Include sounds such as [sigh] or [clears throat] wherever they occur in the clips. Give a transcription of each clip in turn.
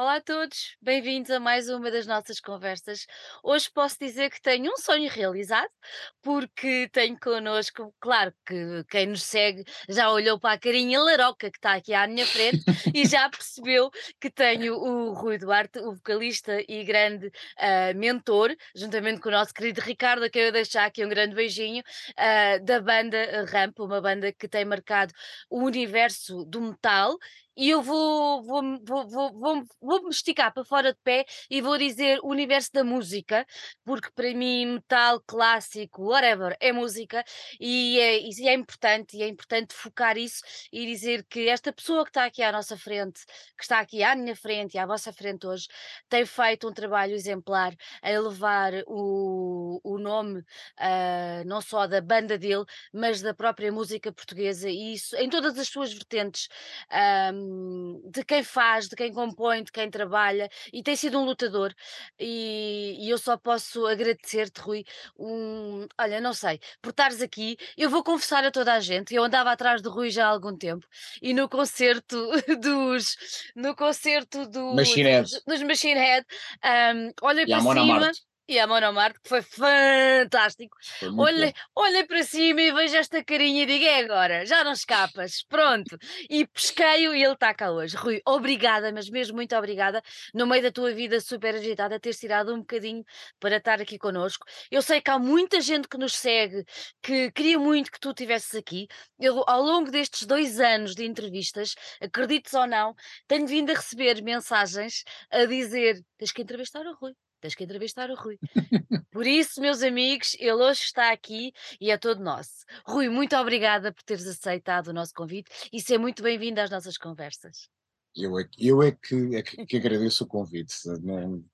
Olá a todos, bem-vindos a mais uma das nossas conversas. Hoje posso dizer que tenho um sonho realizado, porque tenho connosco, claro que quem nos segue já olhou para a carinha laroca que está aqui à minha frente [laughs] e já percebeu que tenho o Rui Duarte, o vocalista e grande uh, mentor, juntamente com o nosso querido Ricardo, a quem eu deixar aqui um grande beijinho, uh, da banda Ramp, uma banda que tem marcado o universo do metal e eu vou, vou, vou, vou, vou, vou me esticar para fora de pé e vou dizer o universo da música, porque para mim metal, clássico, whatever, é música e é, e é importante, e é importante focar isso e dizer que esta pessoa que está aqui à nossa frente, que está aqui à minha frente e à vossa frente hoje, tem feito um trabalho exemplar a elevar o, o nome uh, não só da banda dele, mas da própria música portuguesa e isso em todas as suas vertentes. Um, de quem faz, de quem compõe, de quem trabalha e tem sido um lutador e, e eu só posso agradecer-te, Rui. Um, olha, não sei, por estares aqui, eu vou confessar a toda a gente, eu andava atrás do Rui já há algum tempo e no concerto [laughs] dos no concerto do, Machine dos, dos Machine Head, um, olhei e para cima. Marte E a Monomarte, que foi fantástico. Olhei, olhei para cima e vejo esta carinha e digo: é agora, já não escapas, pronto. E pesquei-o e ele está cá hoje. Rui, obrigada, mas mesmo muito obrigada, no meio da tua vida super agitada, teres tirado um bocadinho para estar aqui connosco. Eu sei que há muita gente que nos segue que queria muito que tu estivesses aqui. Eu, ao longo destes dois anos de entrevistas, acredites ou não, tenho vindo a receber mensagens a dizer: tens que entrevistar o Rui tens que entrevistar o Rui. [laughs] Por isso, meus amigos, ele hoje está aqui e é todo nosso. Rui, muito obrigada por teres aceitado o nosso convite e ser muito bem-vindo às nossas conversas. Eu é, eu é, que, é que, que agradeço o convite. Não,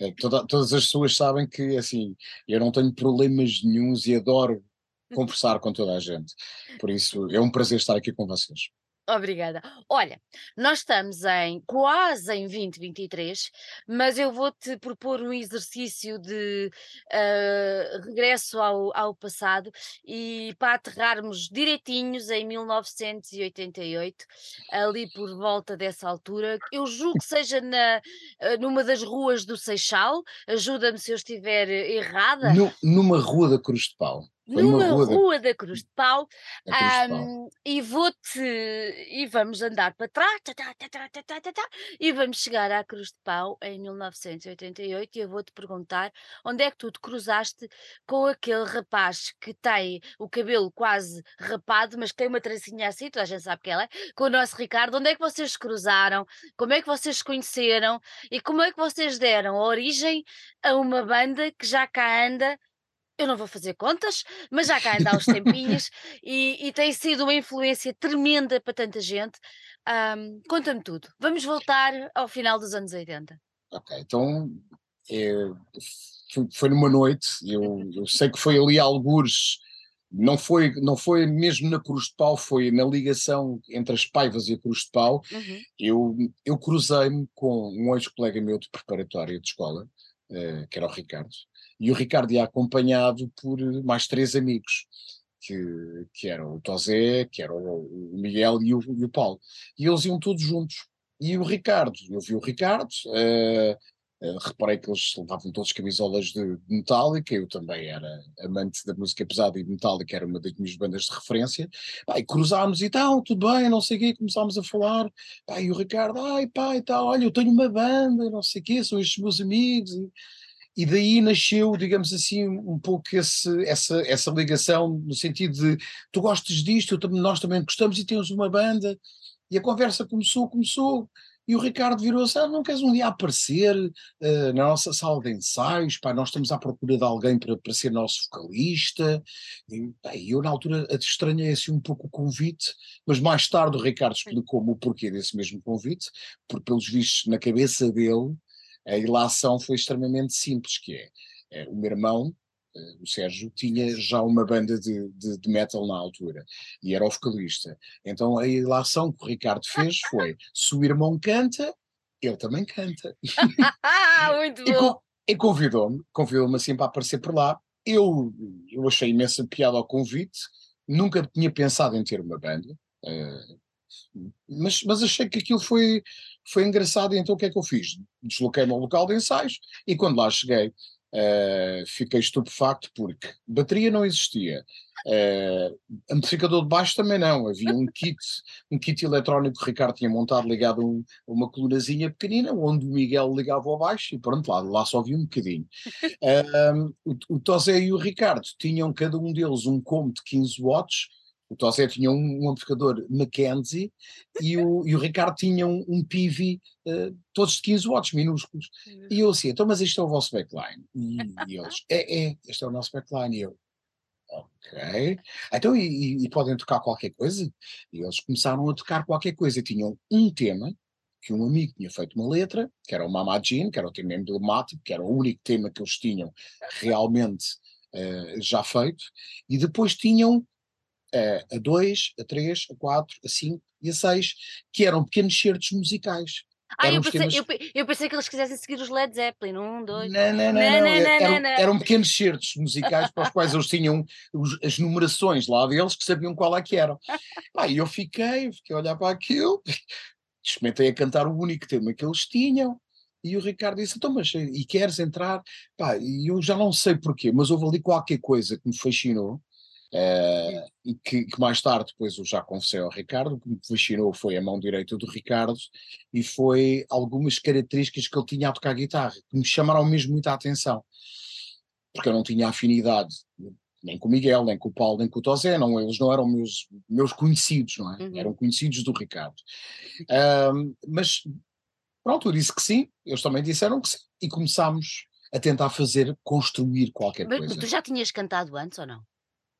é, toda, todas as pessoas sabem que assim eu não tenho problemas nenhums e adoro [laughs] conversar com toda a gente. Por isso é um prazer estar aqui com vocês. Obrigada. Olha, nós estamos em quase em 2023, mas eu vou-te propor um exercício de uh, regresso ao, ao passado e para aterrarmos direitinhos em 1988, ali por volta dessa altura. Eu julgo que seja na, uh, numa das ruas do Seixal, ajuda-me se eu estiver errada. No, numa rua da Cruz de Pau. Numa rua, rua da, da, Cruz de Pau, um, e vou-te e vamos andar para trás tá, tá, tá, e vamos chegar à Cruz de Pau em 1988 e eu vou-te perguntar onde é que tu te cruzaste com aquele rapaz que tem o cabelo quase rapado, mas que tem uma tracinha assim, toda a gente sabe que ela é, com o nosso Ricardo, onde é que vocês se cruzaram, como é que vocês se conheceram? E como é que vocês deram origem a uma banda que já cá anda eu não vou fazer contas, mas já cá anda há uns tempinhos [laughs] e, e, tem sido uma influência tremenda para tanta gente. Um, Conta-me tudo. Vamos voltar ao final dos anos 80. Ok, então é, foi, foi, numa noite, eu, eu, sei que foi ali algures, não foi, não foi mesmo na Cruz de Pau, foi na ligação entre as Paivas e a Cruz de Pau. Uhum. Eu, eu cruzei-me com um ex-colega meu de preparatória de escola, uh, que era o Ricardo, e o Ricardo ia acompanhado por mais três amigos, que, que eram o Tosé, que era o, Miguel e o, e o, Paulo. E eles iam todos juntos. E o Ricardo, eu vi o Ricardo, uh, uh, reparei que eles levavam todos camisolas de, de Metallica, eu também era amante da música pesada e Metallica era uma das minhas bandas de referência. E cruzámos e tal, tudo bem, não sei o quê, começámos a falar. E o Ricardo, ai pá, e tal, olha, eu tenho uma banda, não sei o quê, são estes meus amigos. E, e daí nasceu, digamos assim, um pouco esse, essa, essa ligação, no sentido de tu gostas disto, nós também gostamos e temos uma banda, e a conversa começou, começou, e o Ricardo virou-se, ah, não queres um dia aparecer? Uh, na nossa sala de ensaios, pá, nós estamos à procura de alguém para, para ser nosso vocalista, e pá, eu na altura estranhei assim um pouco o convite, mas mais tarde o Ricardo explicou-me o porquê desse mesmo convite, porque pelos vistos na cabeça dele, a ilação foi extremamente simples, que é, é o meu irmão, eh, o Sérgio, tinha já uma banda de, de, de, metal na altura e era o vocalista. Então a ilação que o Ricardo fez foi: se o irmão canta, ele também canta. [laughs] Muito bom. E, e convidou-me, convidou-me assim para aparecer por lá. Eu, eu achei imensa piada ao convite, nunca tinha pensado em ter uma banda. Uh, mas, mas achei que aquilo foi, foi engraçado, então o que é que eu fiz? Desloquei-me ao local de ensaios e quando lá cheguei uh, fiquei estupefacto porque bateria não existia, uh, amplificador de baixo também não, havia um kit, um kit eletrónico que o Ricardo tinha montado ligado a, um, uma colunazinha pequenina, onde o Miguel ligava ao baixo e pronto, lá, lá só havia um bocadinho. [laughs] Uh, o, o Tosé e o Ricardo tinham cada um deles um combo de 15 watts, o Tosé tinha um, um amplificador Mackenzie e o, e o Ricardo tinha um, um uh, todos de 15 watts, minúsculos. E eu assim, então, mas isto é o vosso backline? E, e eles, é, é, este é o nosso backline. E eu, ok. Então, e, e, podem tocar qualquer coisa? E eles começaram a tocar qualquer coisa. Tinham um tema, que um amigo tinha feito uma letra, que era o Mama Jean, que era o tema emblemático, que era o único tema que eles tinham realmente uh, já feito, e depois tinham a 2, a 3, a 4, a 5 e a 6, que eram pequenos certos musicais. Ah, eu pensei, temas... eu, eu pensei, que eles quisessem seguir os Led Zeppelin, um, dois. Não, não, não, não, não, não, eram, não. eram, pequenos certos musicais para os quais eles tinham os, as numerações lá deles que sabiam qual é que eram. Pá, e eu fiquei, fiquei a olhar para aquilo, [laughs] experimentei a cantar o único tema que eles tinham. E o Ricardo disse: Então, mas e queres entrar? Pá, e eu já não sei porquê, mas houve ali qualquer coisa que me fascinou Uh, e que, que, mais tarde depois eu já confessei ao Ricardo, o que me fascinou foi a mão direita do Ricardo e foi algumas características que ele tinha a tocar guitarra, que me chamaram mesmo muita atenção, porque eu não tinha afinidade nem com o Miguel, nem com o Paulo, nem com o Tosé, não, eles não eram meus, meus conhecidos, não é? Uhum. Eram conhecidos do Ricardo. Uh, mas pronto, eu disse que sim, eles também disseram que sim, e começámos a tentar fazer, construir qualquer mas, coisa. Mas tu já tinhas cantado antes ou não?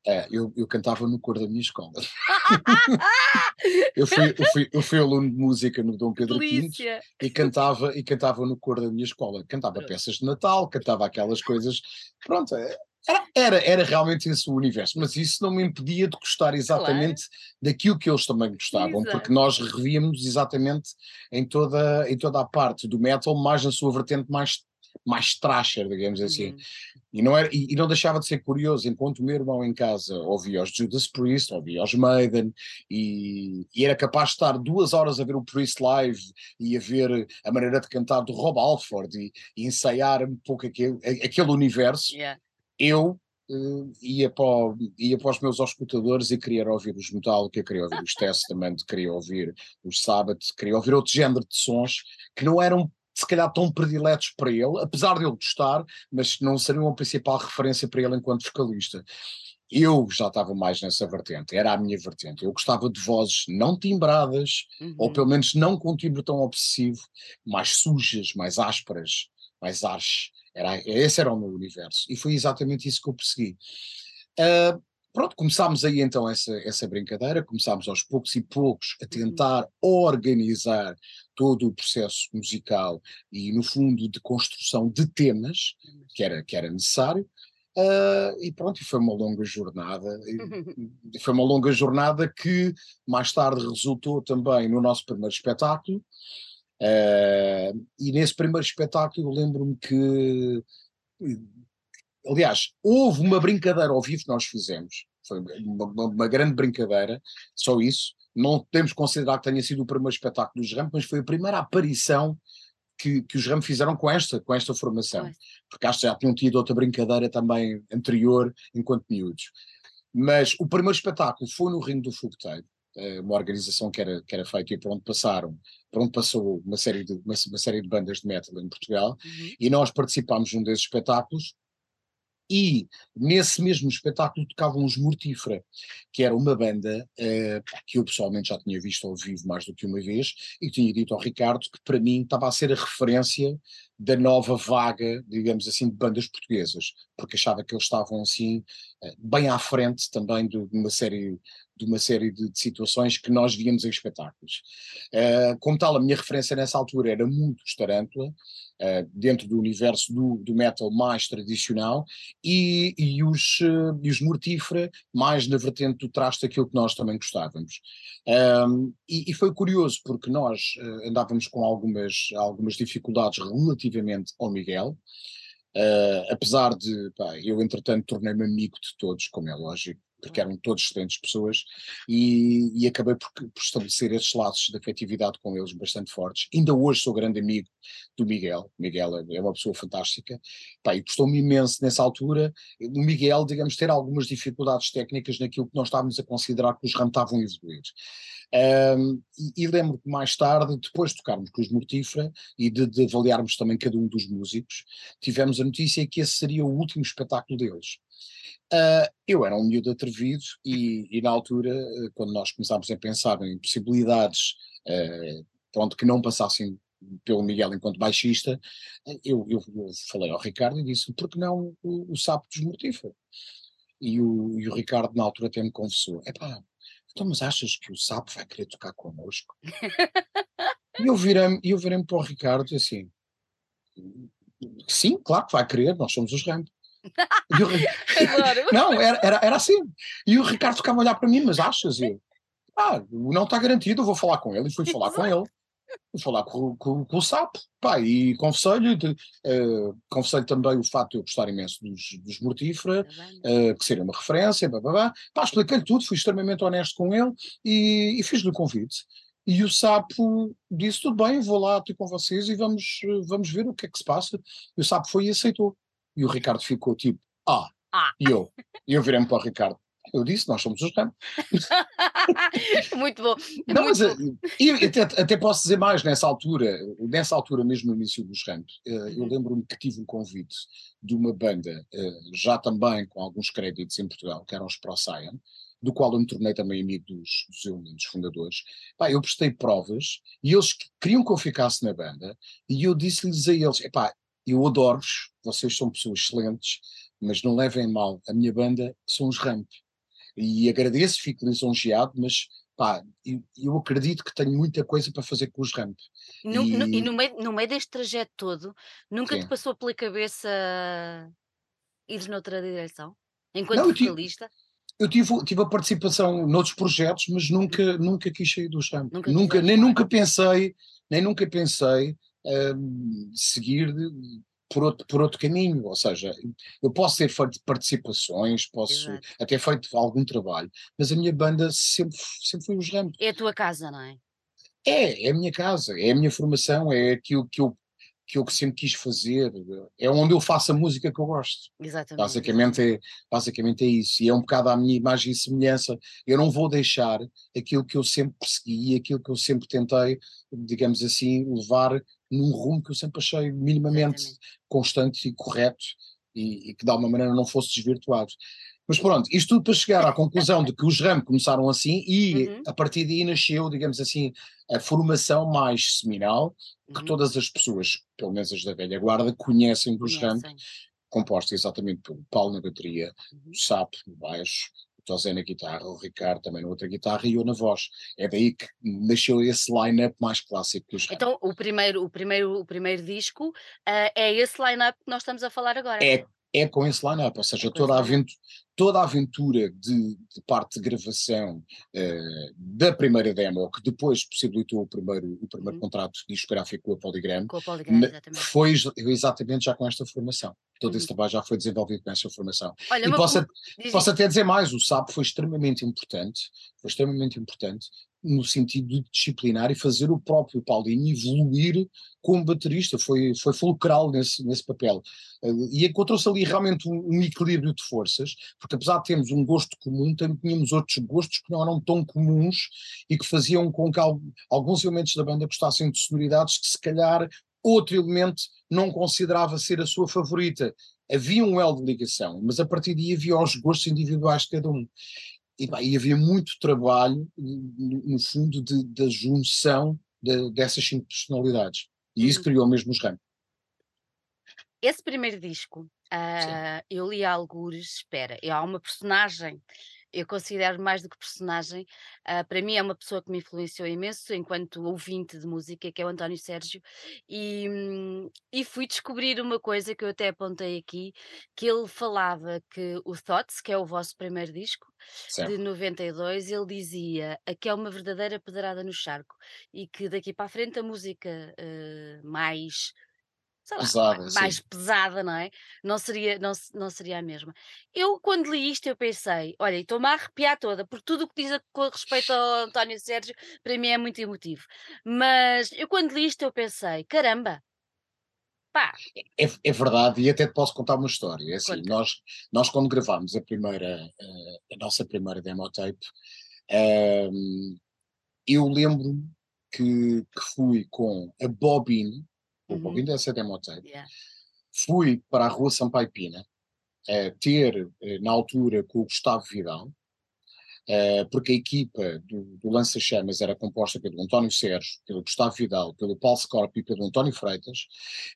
É, eu, eu cantava no cor da minha escola. [laughs] eu, fui, eu, fui, eu fui aluno de música no Dom Pedro V e cantava, e cantava no cor da minha escola. Cantava peças de Natal, cantava aquelas coisas. Pronto, é, era, era, era realmente esse o universo, mas isso não me impedia de gostar exatamente claro. daquilo que eles também gostavam, Exato. porque nós revíamos exatamente em toda, em toda a parte do metal, mais na sua vertente mais mais trasher, digamos assim. Uhum. E, não era, e, e, não deixava de ser curioso, enquanto o meu irmão em casa ouvia os Judas Priest, ouvia os Maiden, e, e, era capaz de estar duas horas a ver o Priest live e a ver a maneira de cantar do Rob Alford e, e ensaiar um pouco aquele, aquele universo, yeah. eu Uh, ia, para, ia para os meus auscultadores e queria ouvir os Metallica, queria ouvir os [laughs] Testament, queria ouvir os Sabbath, queria ouvir outro género de sons que não eram se calhar tão prediletos para ele, apesar de ele gostar, mas não seriam a principal referência para ele enquanto vocalista. Eu já estava mais nessa vertente, era a minha vertente. Eu gostava de vozes não timbradas, uhum. ou pelo menos não com um timbre tão obsessivo, mais sujas, mais ásperas, mais arches. Era, esse era o meu universo. E foi exatamente isso que eu persegui. Uh, pronto, começámos aí então essa, essa brincadeira, começámos aos poucos e poucos a uhum. tentar organizar todo o processo musical e, no fundo, de construção de temas que era, que era necessário. Uh, e pronto, foi uma longa jornada. [laughs] foi uma longa jornada que mais tarde resultou também no nosso primeiro espetáculo. Uh, e nesse primeiro espetáculo eu lembro-me que aliás, houve uma brincadeira ao vivo que nós fizemos, foi uma, uma, grande brincadeira, só isso. Não podemos considerar que tenha sido o primeiro espetáculo dos RAM, mas foi a primeira aparição que, que os RAM fizeram com esta, com esta formação. Porque acho que já tinham tido outra brincadeira também anterior, enquanto miúdos. Mas o primeiro espetáculo foi no Ring do Fogoteiro, eh, uma organização que era, que era feita e por onde passaram, por onde passou uma série de, uma, uma série de bandas de metal em Portugal, uhum. e nós participámos num desses espetáculos, e nesse mesmo espetáculo tocavam os Mortífera, que era uma banda uh, que eu pessoalmente já tinha visto ao vivo mais do que uma vez e tinha dito ao Ricardo que para mim estava a ser a referência da nova vaga, digamos assim, de bandas portuguesas, porque achava que eles estavam assim uh, bem à frente também de, uma série de uma série de, de, situações que nós víamos em espetáculos. Uh, como tal, a minha referência nessa altura era muito Tarântula, uh, dentro do universo do, do metal mais tradicional, e, e, os, uh, e os Mortífera mais na vertente do traste daquilo que nós também gostávamos. Um, e, e, foi curioso, porque nós andávamos com algumas, algumas dificuldades ao Miguel, apesar de, pá, eu entretanto tornei-me amigo de todos, como é lógico, porque eram todos excelentes pessoas, e, e acabei por, por, estabelecer esses laços de afetividade com eles bastante fortes. Ainda hoje sou grande amigo do Miguel, Miguel é, é uma pessoa fantástica, Pá, e custou-me imenso nessa altura, o Miguel, digamos, ter algumas dificuldades técnicas naquilo que nós estávamos a considerar que os RAM estavam a evoluir. Um, e, e lembro que mais tarde, depois de tocarmos com os Mortífera e de, de avaliarmos também cada um dos músicos, tivemos a notícia que esse seria o último espetáculo deles. Uh, eu era um miúdo atrevido e, e, na altura, eh, quando nós começámos a pensar em possibilidades uh, pronto, que não passassem pelo Miguel enquanto baixista, eu, eu, eu falei ao Ricardo e disse, por que não o, o Sapo dos? E o, e o Ricardo na altura até me confessou, epá, então mas achas que o Sapo vai querer tocar connosco? e eu virei-me virei para o Ricardo e assim, sim, claro que vai querer, nós somos os Rambo. [laughs] não, era, era, era assim. E o Ricardo ficava a olhar para mim, mas achas? Eu, ah, não está garantido, eu vou falar com ele. E fui falar com ele. Fui falar com, com, com o Sapo. Pá, e confessei-lhe, uh, confessei também o facto de eu gostar imenso dos, dos Mortífera, uh, que seria uma referência, blá, blá, blá. Pá, expliquei-lhe tudo, fui extremamente honesto com ele e, e fiz-lhe o convite. E o Sapo disse: tudo bem, vou lá ter com vocês e vamos, vamos ver o que é que se passa. E o Sapo foi e aceitou. E o Ricardo ficou tipo, ah, ah. e eu, e eu virei-me para o Ricardo. Eu disse, nós somos os ramos. [laughs] muito bom. Não, muito mas bom. Eh, e, até, até, posso dizer mais, nessa altura, nessa altura mesmo no início dos ramos, eh, eu uhum. lembro-me que tive um convite de uma banda, eh, já também com alguns créditos em Portugal, que eram os Procyon, do qual eu me tornei também amigo dos, dos elementos fundadores. Pá, eu prestei provas e eles queriam que eu ficasse na banda e eu disse-lhes a eles, epá, eu adoro-vos, vocês são pessoas excelentes, mas não levem mal, a minha banda são os Ramp. E agradeço, fico lisonjeado, mas pá, eu, eu, acredito que tenho muita coisa para fazer com os Ramp. No, e... No, e no, meio, no meio deste trajeto todo, nunca Sim. te passou pela cabeça ir noutra direção? Enquanto não, vocalista? Eu tive, tive a participação noutros projetos, mas nunca, nunca quis sair dos Ramp. Nunca, nunca nem nunca pensei, nem nunca pensei seguir por outro, por outro caminho, ou seja, eu posso ter feito participações, posso Exato. até feito algum trabalho, mas a minha banda sempre, sempre foi os Ramos. É a tua casa, não é? É, é a minha casa, é a minha formação, é aquilo que eu que eu sempre quis fazer, é onde eu faço a música que eu gosto. Exatamente. Basicamente é, basicamente é isso, e é um bocado à minha imagem e semelhança. Eu não vou deixar aquilo que eu sempre persegui, aquilo que eu sempre tentei, digamos assim, levar num rumo que eu sempre achei minimamente Exatamente. constante e correto e, e, que de alguma maneira não fosse desvirtuado. Mas pronto, isto tudo para chegar à conclusão de que os RAM começaram assim e uhum. a partir daí nasceu, digamos assim, a formação mais seminal que uhum. todas as pessoas, pelo menos as da velha guarda, conhecem dos RAM, composta exatamente pelo Paulo na bateria, uhum. o Sapo no baixo, José na guitarra, o Ricardo também na outra guitarra e eu na voz. É daí que nasceu esse line-up mais clássico dos Então o primeiro, o primeiro, o primeiro disco uh, é esse line-up que nós estamos a falar agora. É, é com esse line-up, ou seja, é toda a, aventura, toda a aventura de, de parte de gravação uh, da primeira demo, que depois possibilitou o primeiro, o primeiro uhum. contrato discográfico com a Polygram, com a Polygram exatamente. foi exatamente já com esta formação. Todo uhum. esse trabalho já foi desenvolvido com essa formação. Olha, e posso, posso até dizer mais, o SAP foi extremamente importante, foi extremamente importante, no sentido de disciplinar e fazer o próprio Paulinho evoluir como baterista, foi, foi fulcral nesse, nesse papel. Uh, e encontrou-se ali realmente um, um, equilíbrio de forças, porque apesar de termos um gosto comum, também tínhamos outros gostos que não eram tão comuns e que faziam com que alguns elementos da banda gostassem de sonoridades que se calhar outro elemento não considerava ser a sua favorita. Havia um elo de ligação, mas a partir daí havia os gostos individuais de cada um e, e havia muito trabalho, no, no fundo, de, da junção de, dessas cinco personalidades. E isso uhum. criou mesmo os ramos. Esse primeiro disco, uh, eu li algures, espera, há uma personagem eu considero mais do que personagem. Uh, para mim é uma pessoa que me influenciou imenso enquanto ouvinte de música, que é o António Sérgio, e, hum, e fui descobrir uma coisa que eu até apontei aqui, que ele falava que o Thoughts, que é o vosso primeiro disco, certo. de 92, ele dizia que é uma verdadeira pedrada no charco e que daqui para a frente a música uh, mais sei lá, Pesada, ma- mais sim. pesada, não é? Não seria, não, não seria a mesma. Eu, quando li isto, eu pensei, olha, estou-me a arrepiar toda, porque tudo o que diz a- com respeito ao António Sérgio, para mim é muito emotivo. Mas eu, quando li isto, eu pensei, caramba, pá, É, é verdade, e até te posso contar uma história. É assim, nós, nós quando gravámos a primeira, eh, a nossa primeira demo tape, ehm, eu lembro que, que fui com a Bobine, o Uhum. Bobine dessa demo tape, Yeah. fui para a rua Sampaio Pina, eh, ter eh, na altura com o Gustavo Vidal, eh, porque a equipa do, do Lança Chamas era composta pelo António Sérgio, pelo Gustavo Vidal, pelo Paulo Scorpi e pelo António Freitas,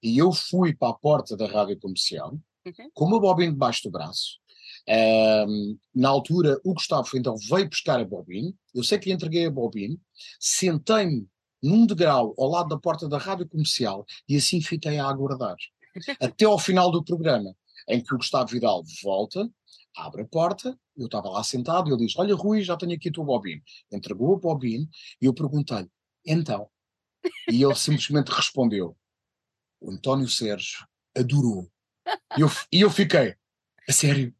e eu fui para a porta da rádio comercial, Uhum. com uma bobina debaixo do braço. Ahm, na altura, o Gustavo então veio buscar a bobina, eu sei que lhe entreguei a bobina, sentei-me num degrau ao lado da porta da rádio comercial e assim fiquei a aguardar. Até ao final do programa, em que o Gustavo Vidal volta, abre a porta, eu estava lá sentado e ele diz: Olha, Rui, já tenho aqui a tua bobina. Entregou a bobina e eu perguntei-lhe: Então? E ele simplesmente respondeu: O António Sérgio adorou. E eu, e eu fiquei: A sério?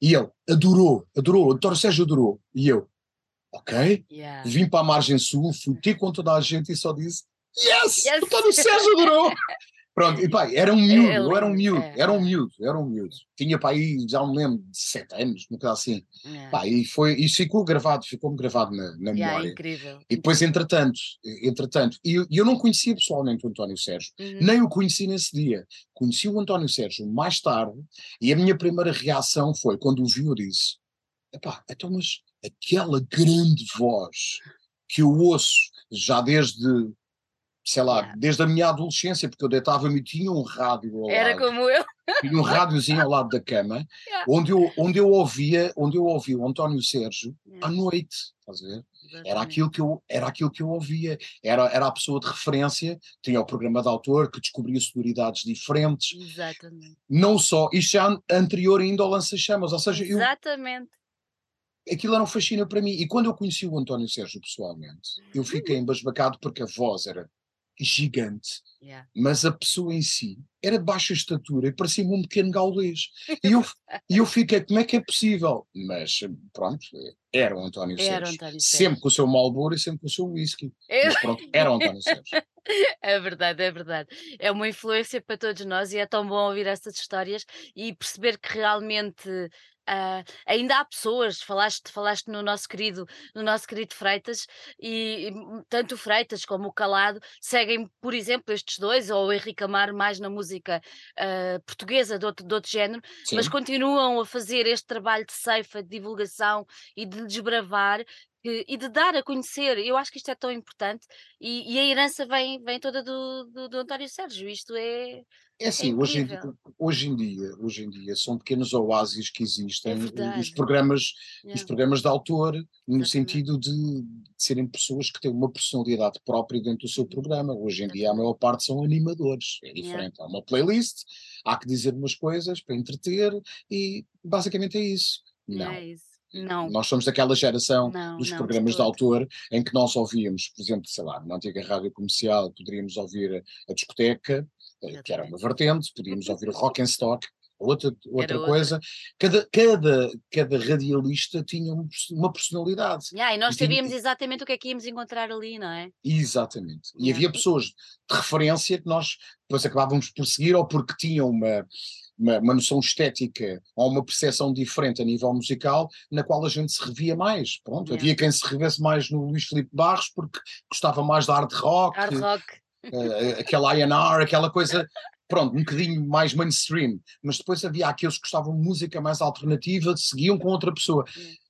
E ele: Adorou, adorou, o António Sérgio adorou. E eu: Ok. Yeah. Vim para a margem sul, fui ter com toda a gente e só disse: Yes! Yes! O António Sérgio adorou! [laughs] Pronto, e pá, era um miúdo, É eu era um lindo, miúdo, é, era um é. miúdo, era um miúdo. Tinha para aí, já me lembro, de sete anos, uma coisa assim. Yeah. Pá, e foi, isso ficou gravado, ficou-me gravado na, na Yeah, memória. incrível. E depois, entretanto, entretanto, e eu, eu não conhecia pessoalmente o António Sérgio, Uhum. nem o conheci nesse dia. Conheci o António Sérgio mais tarde, e a minha primeira reação foi, quando o vi, eu disse: Epá, então, mas aquela grande voz que eu ouço já desde, sei lá, Yeah. desde a minha adolescência, porque eu deitava-me e tinha um rádio ao Era lado, como eu. tinha um rádiozinho ao lado da cama, [laughs] Yeah. onde eu, onde eu ouvia, onde eu ouvia o António Sérgio à noite, estás a ver? Era aquilo que eu, era aquilo que eu ouvia, era, era a pessoa de referência, tinha o programa de autor que descobria sonoridades diferentes, Exatamente. não só, isto já anterior ainda ao lança-chamas, ou seja, eu, Exatamente. Aquilo era um fascínio para mim. E quando eu conheci o António Sérgio pessoalmente, eu fiquei embasbacado porque a voz era gigante, Yeah. mas a pessoa em si era de baixa estatura e parecia-me um pequeno gaulês. E eu, [laughs] eu fiquei, como é que é possível? Mas pronto, era o António Era Sérgio. António Sempre Sérgio. com o seu Marlboro e sempre com o seu whisky. É, Mas pronto, era o António Sérgio. [laughs] é verdade, é verdade. É uma influência para todos nós e é tão bom ouvir essas histórias e perceber que realmente ah, ainda há pessoas, falaste, falaste no nosso querido, no nosso querido Freitas, e, e tanto o Freitas como o Calado seguem, por exemplo, estes dois, ou o Henrique Amaro mais na música ah, portuguesa de outro, de outro género, mas Sim, continuam a fazer este trabalho de ceifa, de divulgação e de desbravar que- e de dar a conhecer. Eu acho que isto é tão importante e, e a herança vem, vem toda do, do, do António Sérgio. Isto é, é é assim, hoje em, di- incrível. hoje em dia, hoje em dia são pequenos oásis que É existem, os verdade. programas, os programas de autor, no exatamente. sentido de, de serem pessoas que têm uma personalidade própria dentro do seu programa. Hoje em dia a maior parte são animadores, é Yeah. diferente. Há uma playlist, há que dizer umas coisas para entreter e basicamente é isso. Não é isso. Não, Nós somos daquela geração não, dos não, de programas de todo. autor em que nós ouvíamos, por exemplo, sei lá, numa antiga rádio comercial, poderíamos ouvir a, a discoteca, que era uma vertente, podíamos ouvir o rock and stock, outra, Era outra outra. coisa. Cada, cada, cada radialista tinha um uma personalidade. Yeah, e nós E tinha- sabíamos exatamente o que é que íamos encontrar ali, não é? Exatamente. E Yeah. havia pessoas de referência que nós depois acabávamos por seguir ou porque tinham uma, uma, uma noção estética ou uma percepção diferente a nível musical na qual a gente se revia mais. Pronto, Yeah. havia quem se revesse mais no Luís Filipe Barros porque gostava mais da hard rock, Hard rock. Eh, aquela A&R, aquela coisa, pronto, um bocadinho mais mainstream. Mas depois havia aqueles que gostavam de música mais alternativa, seguiam com outra pessoa.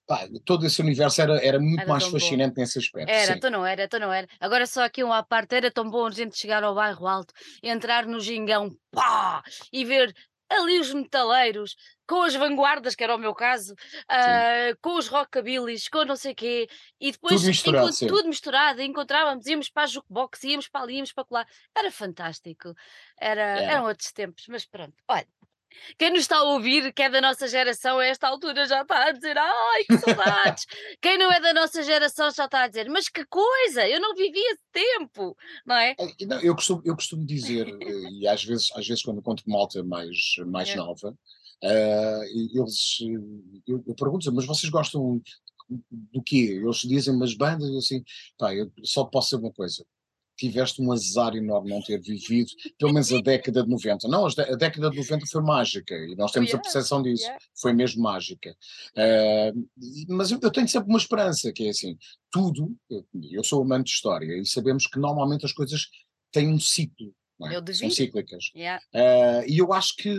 Pá, todo esse universo era, era muito Era mais tão bom. fascinante nesse aspecto. Era, sim. então não era, então não era. Agora só aqui um à parte, era tão bom a gente chegar ao bairro alto, entrar no gingão, pá, e ver ali os metaleiros, com as vanguardas, que era o meu caso, ah, com os rockabilis, com não sei quê, e depois Tudo misturado, sim. tudo misturado, encontrávamos, íamos para a jukebox, íamos para ali, íamos para lá, era fantástico, era, Era. eram outros tempos, mas pronto, olha. Quem nos está a ouvir, que é da nossa geração, a esta altura já está a dizer ai que saudades. Quem não é da nossa geração já está a dizer mas que coisa, eu não vivi esse tempo, não é? É, não, eu, costumo, eu costumo dizer, eh, e às vezes, às vezes quando conto com malta mais, mais é. nova, uh, eles, eu, eu pergunto mas vocês gostam do quê? Eles dizem umas bandas, assim, pá, eu só posso ser uma coisa, tiveste um azar enorme não ter vivido pelo menos a [laughs] década de 90. Não, a década de 90 foi mágica e nós temos yeah, a percepção disso, yeah. foi mesmo mágica. Uh, mas eu, eu, tenho sempre uma esperança, que é assim, tudo, eu, eu sou amante de história e sabemos que normalmente as coisas têm um ciclo é? São cíclicas. Yeah. Uh, e eu acho que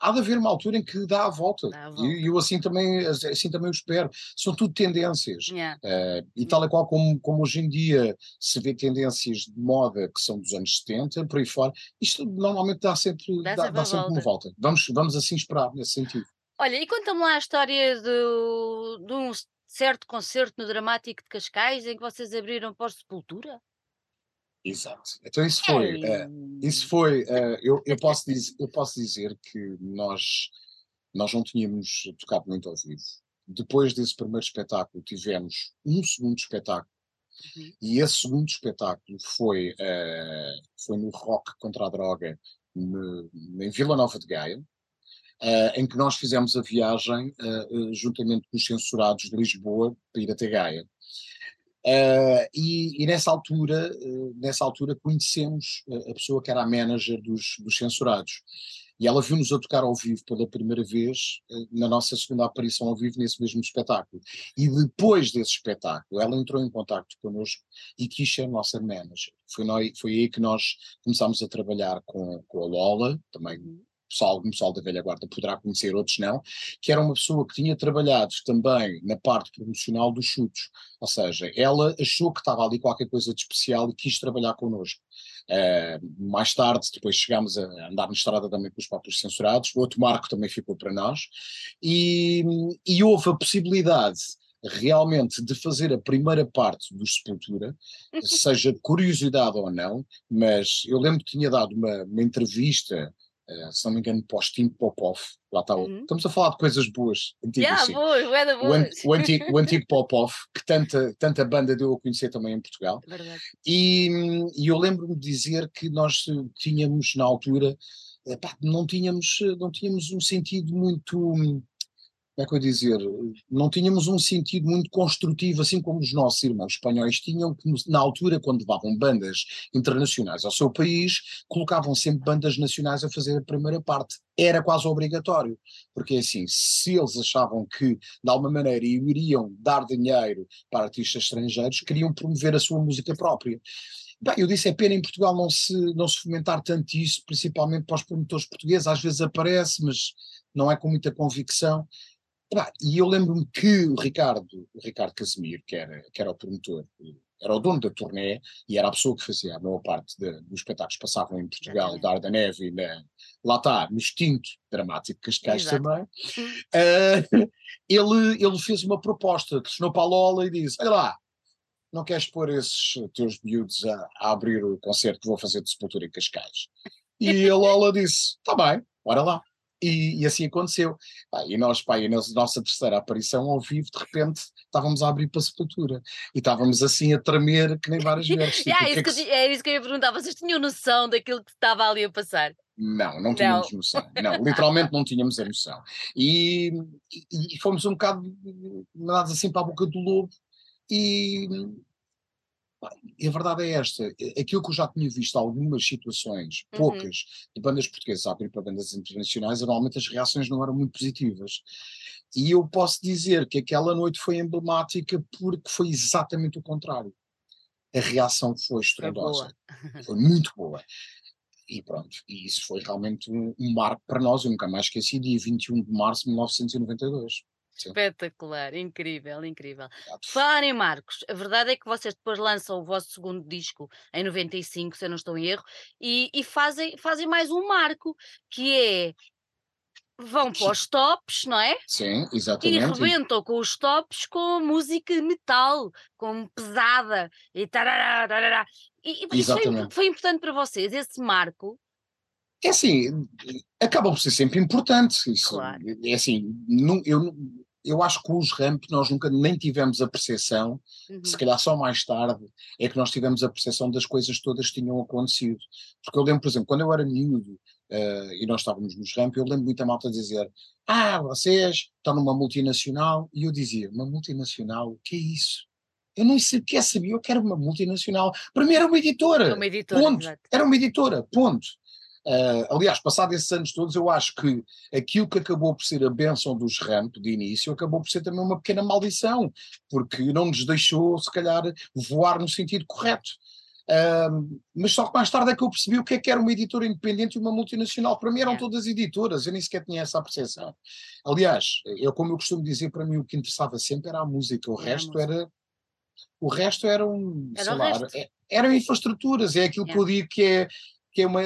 há de haver uma altura em que dá a volta. Dá a volta. E eu assim também, assim também o espero. São tudo tendências. Yeah. Uh, e tal e qual como, como hoje em dia se vê tendências de moda que são dos anos 70, por aí fora, isto normalmente dá sempre, dá, dá, dá sempre volta. uma volta. Vamos, vamos assim esperar nesse sentido. Olha, e conta-me lá a história do, de um certo concerto no Dramático de Cascais em que vocês abriram para Sepultura? Exato. Então isso foi, uh, isso foi, uh, eu, eu, [laughs] posso dizer, eu posso dizer que nós, nós não tínhamos tocado muito ao vivo. Depois desse primeiro espetáculo tivemos um segundo espetáculo uhum. e esse segundo espetáculo foi, uh, foi no Rock contra a Droga no, em Vila Nova de Gaia, em que nós fizemos a viagem juntamente com os censurados de Lisboa para ir até Gaia. Uh, e, e, nessa altura, uh, nessa altura conhecemos a pessoa que era a manager dos, dos censurados. E ela viu-nos a tocar ao vivo pela primeira vez na nossa segunda aparição ao vivo nesse mesmo espetáculo. E depois desse espetáculo, ela entrou em contato connosco e quis ser nossa manager. Foi, nós, foi aí que nós começámos a trabalhar com, com a Lola, também uhum pessoal, algum pessoal da velha guarda poderá conhecer, outros não, que era uma pessoa que tinha trabalhado também na parte promocional dos chutos, ou seja, ela achou que estava ali qualquer coisa de especial e quis trabalhar connosco. Uh, mais tarde, depois chegámos a andar na estrada também com os próprios censurados, o outro marco também ficou para nós, e, e houve a possibilidade realmente de fazer a primeira parte do Sepultura, seja de curiosidade ou não, mas eu lembro que tinha dado uma, uma entrevista uh, se não me engano, pós-Tim Popov, lá está, uhum. estamos a falar de coisas boas, antigas, yeah, boas, boas. O, an o, antigo, [laughs] o antigo Popov, que tanta, tanta banda deu a conhecer também em Portugal, e, e, eu lembro-me de dizer que nós tínhamos na altura, epá, não, tínhamos, não tínhamos um sentido muito como é que eu dizer, não tínhamos um sentido muito construtivo, assim como os nossos irmãos espanhóis tinham, que na altura, quando levavam bandas internacionais ao seu país, colocavam sempre bandas nacionais a fazer a primeira parte. Era quase obrigatório, porque assim, se eles achavam que, de alguma maneira, iriam dar dinheiro para artistas estrangeiros, queriam promover a sua música própria. Bem, eu disse, é pena em Portugal não se, não se fomentar tanto isso, principalmente para os promotores portugueses, às vezes aparece, mas não é com muita convicção. E eu lembro-me que o Ricardo, o Ricardo Casimiro, que era, que era o promotor, era o dono da turnê e era a pessoa que fazia a maior parte de, dos espetáculos que passavam em Portugal, da Arda Neve e na, lá está, no extinto dramático Cascais Exato. também, uh, [laughs] ele, ele fez uma proposta, telefonou para a Lola e disse, olha lá, não queres pôr esses teus miúdos a, a abrir o concerto que vou fazer de Sepultura em Cascais? E a Lola disse, está bem, bora lá. E, e, assim aconteceu. E nós, pá, e na nossa terceira aparição ao vivo, de repente estávamos a abrir para a sepultura e estávamos assim a tremer que nem várias [laughs] vezes. Tipo, yeah, isso que, que, é isso que eu ia perguntar. Vocês tinham noção daquilo que estava ali a passar? Não, não tínhamos não. noção. Não, literalmente não tínhamos a noção. E, e, e fomos um bocado mandados assim para a boca do lobo e e a verdade é esta: aquilo que eu já tinha visto algumas situações, uhum. poucas, uhum. de bandas portuguesas a abrir para bandas internacionais, normalmente as reações não eram muito positivas. E eu posso dizer que aquela noite foi emblemática porque foi exatamente o contrário. A reação foi estrondosa, foi, [laughs] foi muito boa. E pronto, e isso foi realmente um, um marco para nós, eu nunca mais esqueci, dia 21 de março de 1992. Espetacular, incrível, incrível. Falar em Marcos, a verdade é que vocês depois lançam o vosso segundo disco em 95, se eu não estou em erro, e, e fazem, fazem mais um marco, que é vão para os tops, não é? Sim, exatamente. E rebentam com os tops com música metal, com pesada e tarará, tarará. E, e foi, foi, importante para vocês, esse marco? É assim, acaba por ser sempre importante. Isso, Claro. É assim, não, eu, eu acho que os ramp nós nunca nem tivemos a percepção, Uhum. se calhar só mais tarde, é que nós tivemos a percepção das coisas todas que tinham acontecido. Porque eu lembro, por exemplo, quando eu era miúdo eh, e nós estávamos nos ramp, eu lembro muito a malta dizer: Ah, vocês estão numa multinacional. E eu dizia: Uma multinacional? O que é isso? Eu nem sequer sabia que era uma multinacional. Para mim era uma editora. Uma editora, Ponto. Era uma editora, ponto. Ah, aliás, passados esses anos todos, eu acho que aquilo que acabou por ser a benção dos ramp de início acabou por ser também uma pequena maldição, porque não nos deixou, se calhar, voar no sentido correto. Ah, mas só que mais tarde é que eu percebi o que é que era uma editora independente e uma multinacional. Para mim eram todas editoras, eu nem sequer tinha essa percepção. Aliás, eu, como eu costumo dizer, para mim o que interessava sempre era a música, o Era resto música. era. O resto eram, Era sei lá, é- eram infraestruturas, é aquilo que eu digo que é, que é uma,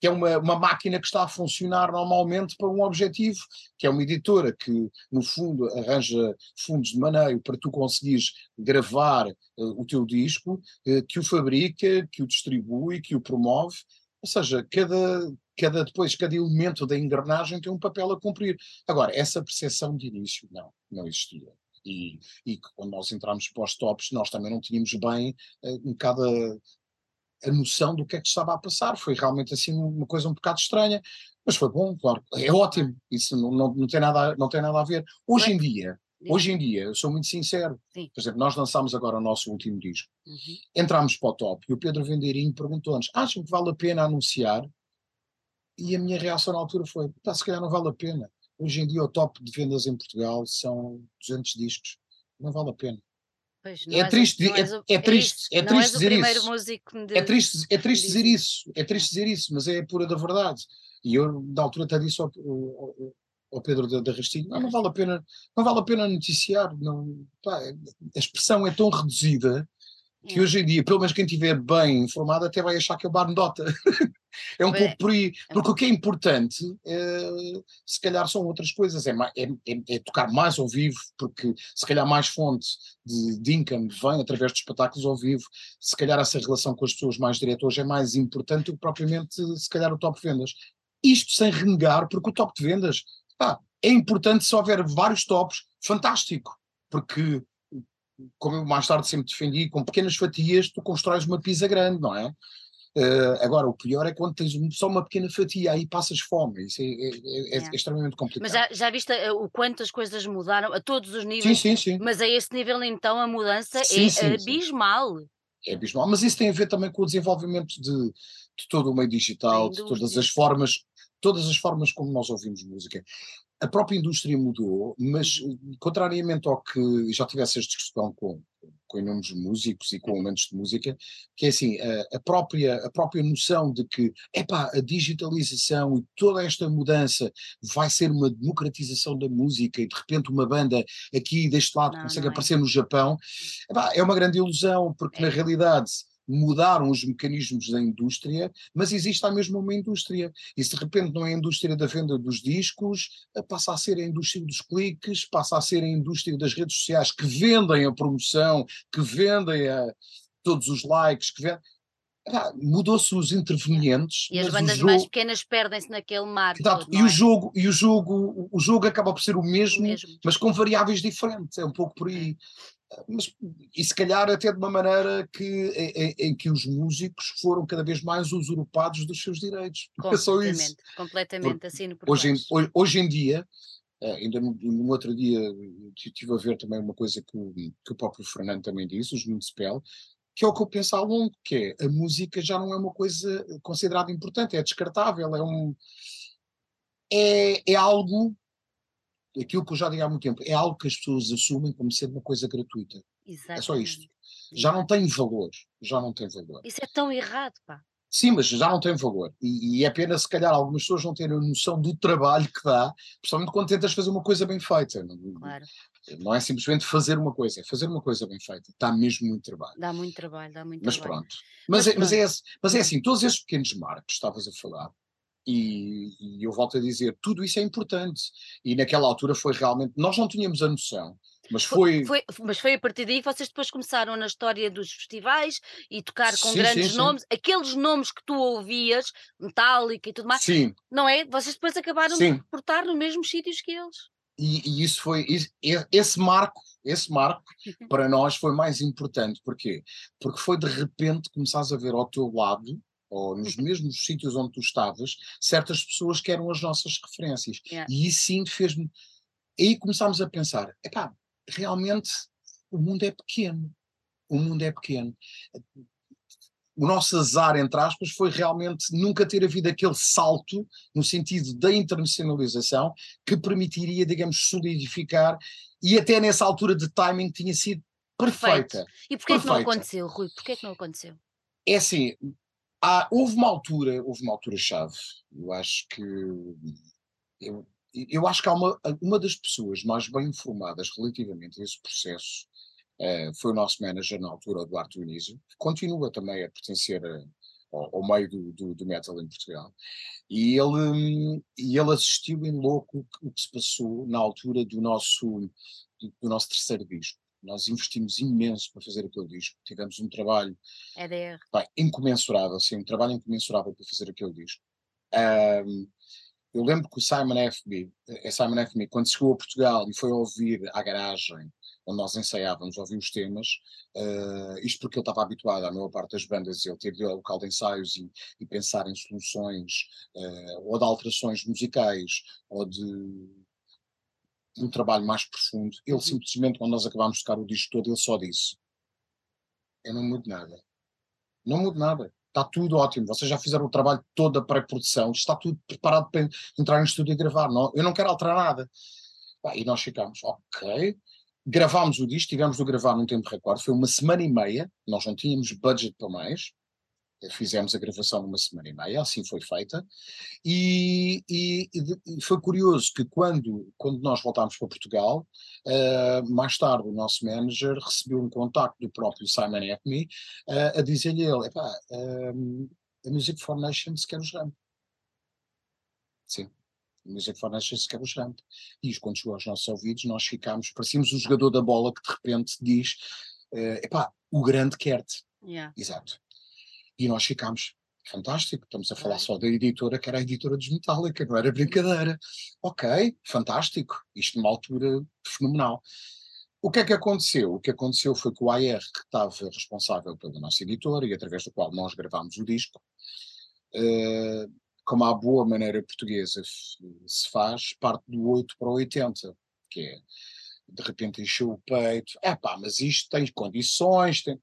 que é uma, uma máquina que está a funcionar normalmente para um objetivo, que é uma editora que, no fundo, arranja fundos de maneio para tu conseguires gravar eh, o teu disco, eh, que o fabrica, que o distribui, que o promove. Ou seja, cada, cada, depois, cada elemento da engrenagem tem um papel a cumprir. Agora, essa percepção de início, não, não existia. E, e quando nós entramos para os tops, nós também não tínhamos bem eh, um bocado a, noção do que é que estava a passar. Foi realmente assim uma coisa um bocado estranha, mas foi bom, claro. É ótimo, isso não, não, não, tem, nada, a- não tem nada a ver. Hoje em dia, hoje em dia, eu sou muito sincero. Sim. Por exemplo, nós lançámos agora o nosso último disco. Uhum. Entramos para o top e o Pedro Vendeirinho perguntou-nos: acham que vale a pena anunciar? E a minha reação na altura foi: pá, se calhar não vale a pena. Hoje em dia o top de vendas em Portugal são 200 discos. Não vale a pena. Pois, É o- triste, é- és o- é triste, isso, é não triste o dizer isso. de, É triste, é triste dizer isso, é triste dizer isso, mas é a pura da verdade. E eu, na altura, até disse ao, ao- ao Pedro da, da Rastilho: não, não vale a pena, não vale a pena noticiar. Não, pá, a expressão é tão reduzida que É. hoje em dia, pelo menos quem estiver bem informado, até vai achar que é uma anedota. [laughs] é um É. pouco por aí. É. Porque o que é importante, eh, se calhar, são outras coisas. É, é- é- é tocar mais ao vivo, porque se calhar mais fonte de, de income vem através de espetáculos ao vivo. Se calhar essa relação com as pessoas mais diretores é mais importante do que propriamente, se calhar, o top de vendas. Isto sem renegar, porque o top de vendas pá, é importante se houver vários tops, fantástico. Porque como eu mais tarde sempre defendi, com pequenas fatias tu constróis uma pizza grande, não é? Eh, agora, o pior é quando tens só uma pequena fatia, aí passas fome, isso é, é- é- é extremamente complicado. Mas já, já viste eh, o quanto as coisas mudaram a todos os sim, níveis? sim, sim, Mas a esse nível, então, a mudança Sim, é sim, sim. abismal. é abismal, mas isso tem a ver também com o desenvolvimento de, de todo o meio digital, de todas as sim. formas, todas as formas como nós ouvimos música. A própria indústria mudou, mas Uhum. contrariamente ao que já tivesse esta discussão com, com inúmeros músicos e com Uhum. amantes de música, que é assim, a, a própria, a própria noção de que, epá, a digitalização e toda esta mudança vai ser uma democratização da música e de repente uma banda aqui deste lado Não, consegue não é. aparecer no Japão, epá, é uma grande ilusão, porque É. na realidade mudaram os mecanismos da indústria, mas existe a mesma uma indústria. E se de repente não é a indústria da venda dos discos, eh, passa a ser a indústria dos cliques, passa a ser a indústria das redes sociais que vendem a promoção, que vendem a, todos os likes, que vendem. Mudou-se os intervenientes. E as bandas jogo- mais pequenas perdem-se naquele mar. Exato, todo, e não o é? jogo, e o jogo, o jogo acaba por ser o O mesmo, mesmo. mas com variáveis diferentes, é um pouco por aí. Mas, e se calhar até de uma maneira que, em, em- que os músicos foram cada vez mais usurpados dos seus direitos. [laughs] É só isso. Completamente, completamente, assino por Hoje hoje, hoje em dia, eh, ainda no, no outro dia estive a ver também uma coisa que o, que o próprio Fernando também disse, os Municipal, que é o que eu penso ao longo, que é a música já não é uma coisa considerada importante, é descartável, é um é, é algo aquilo que eu já digo há muito tempo, é algo que as pessoas assumem como sendo uma coisa gratuita. É só isto. Exatamente. Já não tem valor, já não tem valor. Isso é tão errado, pá. Sim, mas já não tem valor. E, e é pena, se calhar, algumas pessoas não terem a noção do trabalho que dá, principalmente quando tentas fazer uma coisa bem feita. Não, Claro. não é simplesmente fazer uma coisa, é fazer uma coisa bem feita. Dá mesmo muito trabalho. Dá muito trabalho, dá muito Mas trabalho. pronto. Mas, Mas é, mas, é, mas é Hum. assim, todos esses pequenos marcos que estavas a falar, e, e eu volto a dizer, tudo isso é importante. E naquela altura foi realmente, nós não tínhamos a noção Mas foi... Foi, foi, mas foi a partir daí que vocês depois começaram na história dos festivais e tocar com sim, grandes sim, nomes, aqueles nomes que tu ouvias, Metallica e tudo mais, sim. não é? Vocês depois acabaram Sim. de portar nos mesmos sítios que eles. E, e isso foi esse marco, esse marco para nós foi mais importante. Porquê? Porque foi de repente começares a ver ao teu lado, ou nos mesmos sítios onde tu estavas, certas pessoas que eram as nossas referências. Yeah. E isso sim fez-me. Aí começámos a pensar: epá, realmente o mundo é pequeno. O mundo é pequeno. O nosso azar, entre aspas, foi realmente nunca ter havido aquele salto no sentido da internacionalização que permitiria, digamos, solidificar e até nessa altura de timing tinha sido perfeita. E porquê é que não aconteceu, Rui? Porquê é que não aconteceu? É assim, há- houve uma altura, houve uma altura-chave. Eu acho que eu, eu acho que há uma, uma das pessoas mais bem informadas relativamente a esse processo eh, foi o nosso manager na altura, o Duarte Unísio, que continua também a pertencer a- ao, ao meio do, do, do metal em Portugal. E ele, e ele assistiu em louco o que- o que se passou na altura do nosso, do, do nosso terceiro disco. Nós investimos imenso para fazer aquele disco. Tivemos um trabalho EDR. pá, incomensurável, sim, um trabalho incomensurável para fazer aquele disco. Ahm, eu lembro que o Simon FB, eh, Simon FB, quando chegou a Portugal e foi ouvir à garagem, onde nós ensaiávamos, ouvir os temas, eh, isto porque ele estava habituado à maior parte das bandas, ele ter de ao local de ensaios e, e pensar em soluções, eh, ou de alterações musicais, ou de um trabalho mais profundo. Ele Uhum. simplesmente, quando nós acabámos de tocar o disco todo, ele só disse: Eu não mudo nada. Não mudo nada. Está tudo ótimo. Vocês já fizeram o trabalho todo da pré-produção. Está tudo preparado para entrar no estúdio e gravar. Não, eu não quero alterar nada. E nós ficámos, ok. Gravámos o disco, tivemos de gravar num tempo recorde. Foi uma semana e meia. Nós não tínhamos budget para mais. Fizemos a gravação numa semana e meia, assim foi feita. E, e- e foi curioso que quando, quando nós voltámos para Portugal, eh, mais tarde o nosso manager recebeu um contacto do próprio Simon Acme a dizer-lhe ele, "Epá, ehm, a Music for Nations quer os ramp. Sim, a Music for Nations quer os ramp. E quando chegou aos nossos ouvidos, nós ficámos, parecíamos um jogador da bola que de repente diz, eh, epá, o grande quer-te. Yeah. Exato. E nós ficámmos, fantástico, estamos a falar Claro. só da editora que era a editora dos Metallica, não era brincadeira. Ok, fantástico, isto numa altura fenomenal. O que é que aconteceu? O que aconteceu foi que o AR, que estava responsável pela nossa editora e através do qual nós gravámos o disco, eh, como à boa maneira portuguesa se faz, parte do 8 para o 80, que é de repente encheu o peito, é pá, mas isto tem condições, tem.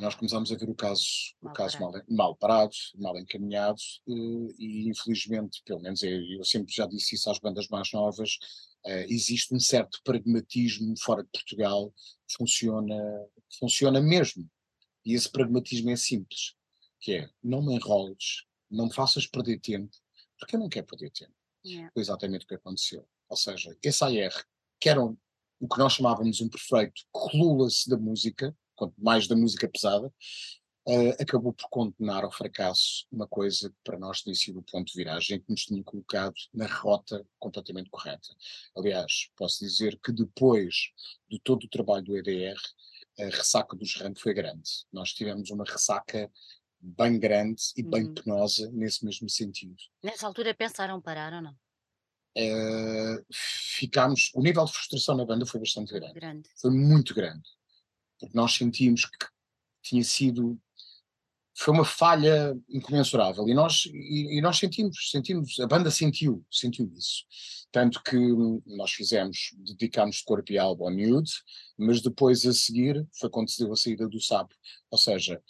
Nós começámos a ver o caso, o Mal caso parado. mal, mal parado, mal encaminhado, eh, e infelizmente, pelo menos eu, eu sempre já disse isso às bandas mais novas, eh, existe um certo pragmatismo fora de Portugal que funciona, que funciona mesmo. E esse pragmatismo é simples, que é não me enroles, não me faças perder tempo, porque eu não quero perder tempo Yeah. foi exatamente o que aconteceu. Ou seja, esse AR, que era um- o que nós chamávamos um perfeito clueless da música, quanto mais da música pesada, eh, acabou por condenar ao fracasso uma coisa que para nós tinha sido o ponto de viragem, que nos tinha colocado na rota completamente correta. Aliás, posso dizer que depois de todo o trabalho do EDR, a ressaca dos rank foi grande. Nós tivemos uma ressaca bem grande e bem Uhum. penosa nesse mesmo sentido. Nessa altura pensaram parar ou não? eh, ficámos. O nível de frustração na banda foi bastante grande. Grande. Foi muito grande. Porque nós sentimos que tinha sido. Foi uma falha incomensurável. E nós, e, e nós sentimos, sentimos, a banda sentiu, sentiu isso. Tanto que nós fizemos, dedicámos de corpo e alma ao Nude, mas depois a seguir foi quando se deu a saída do Sapo. Ou seja,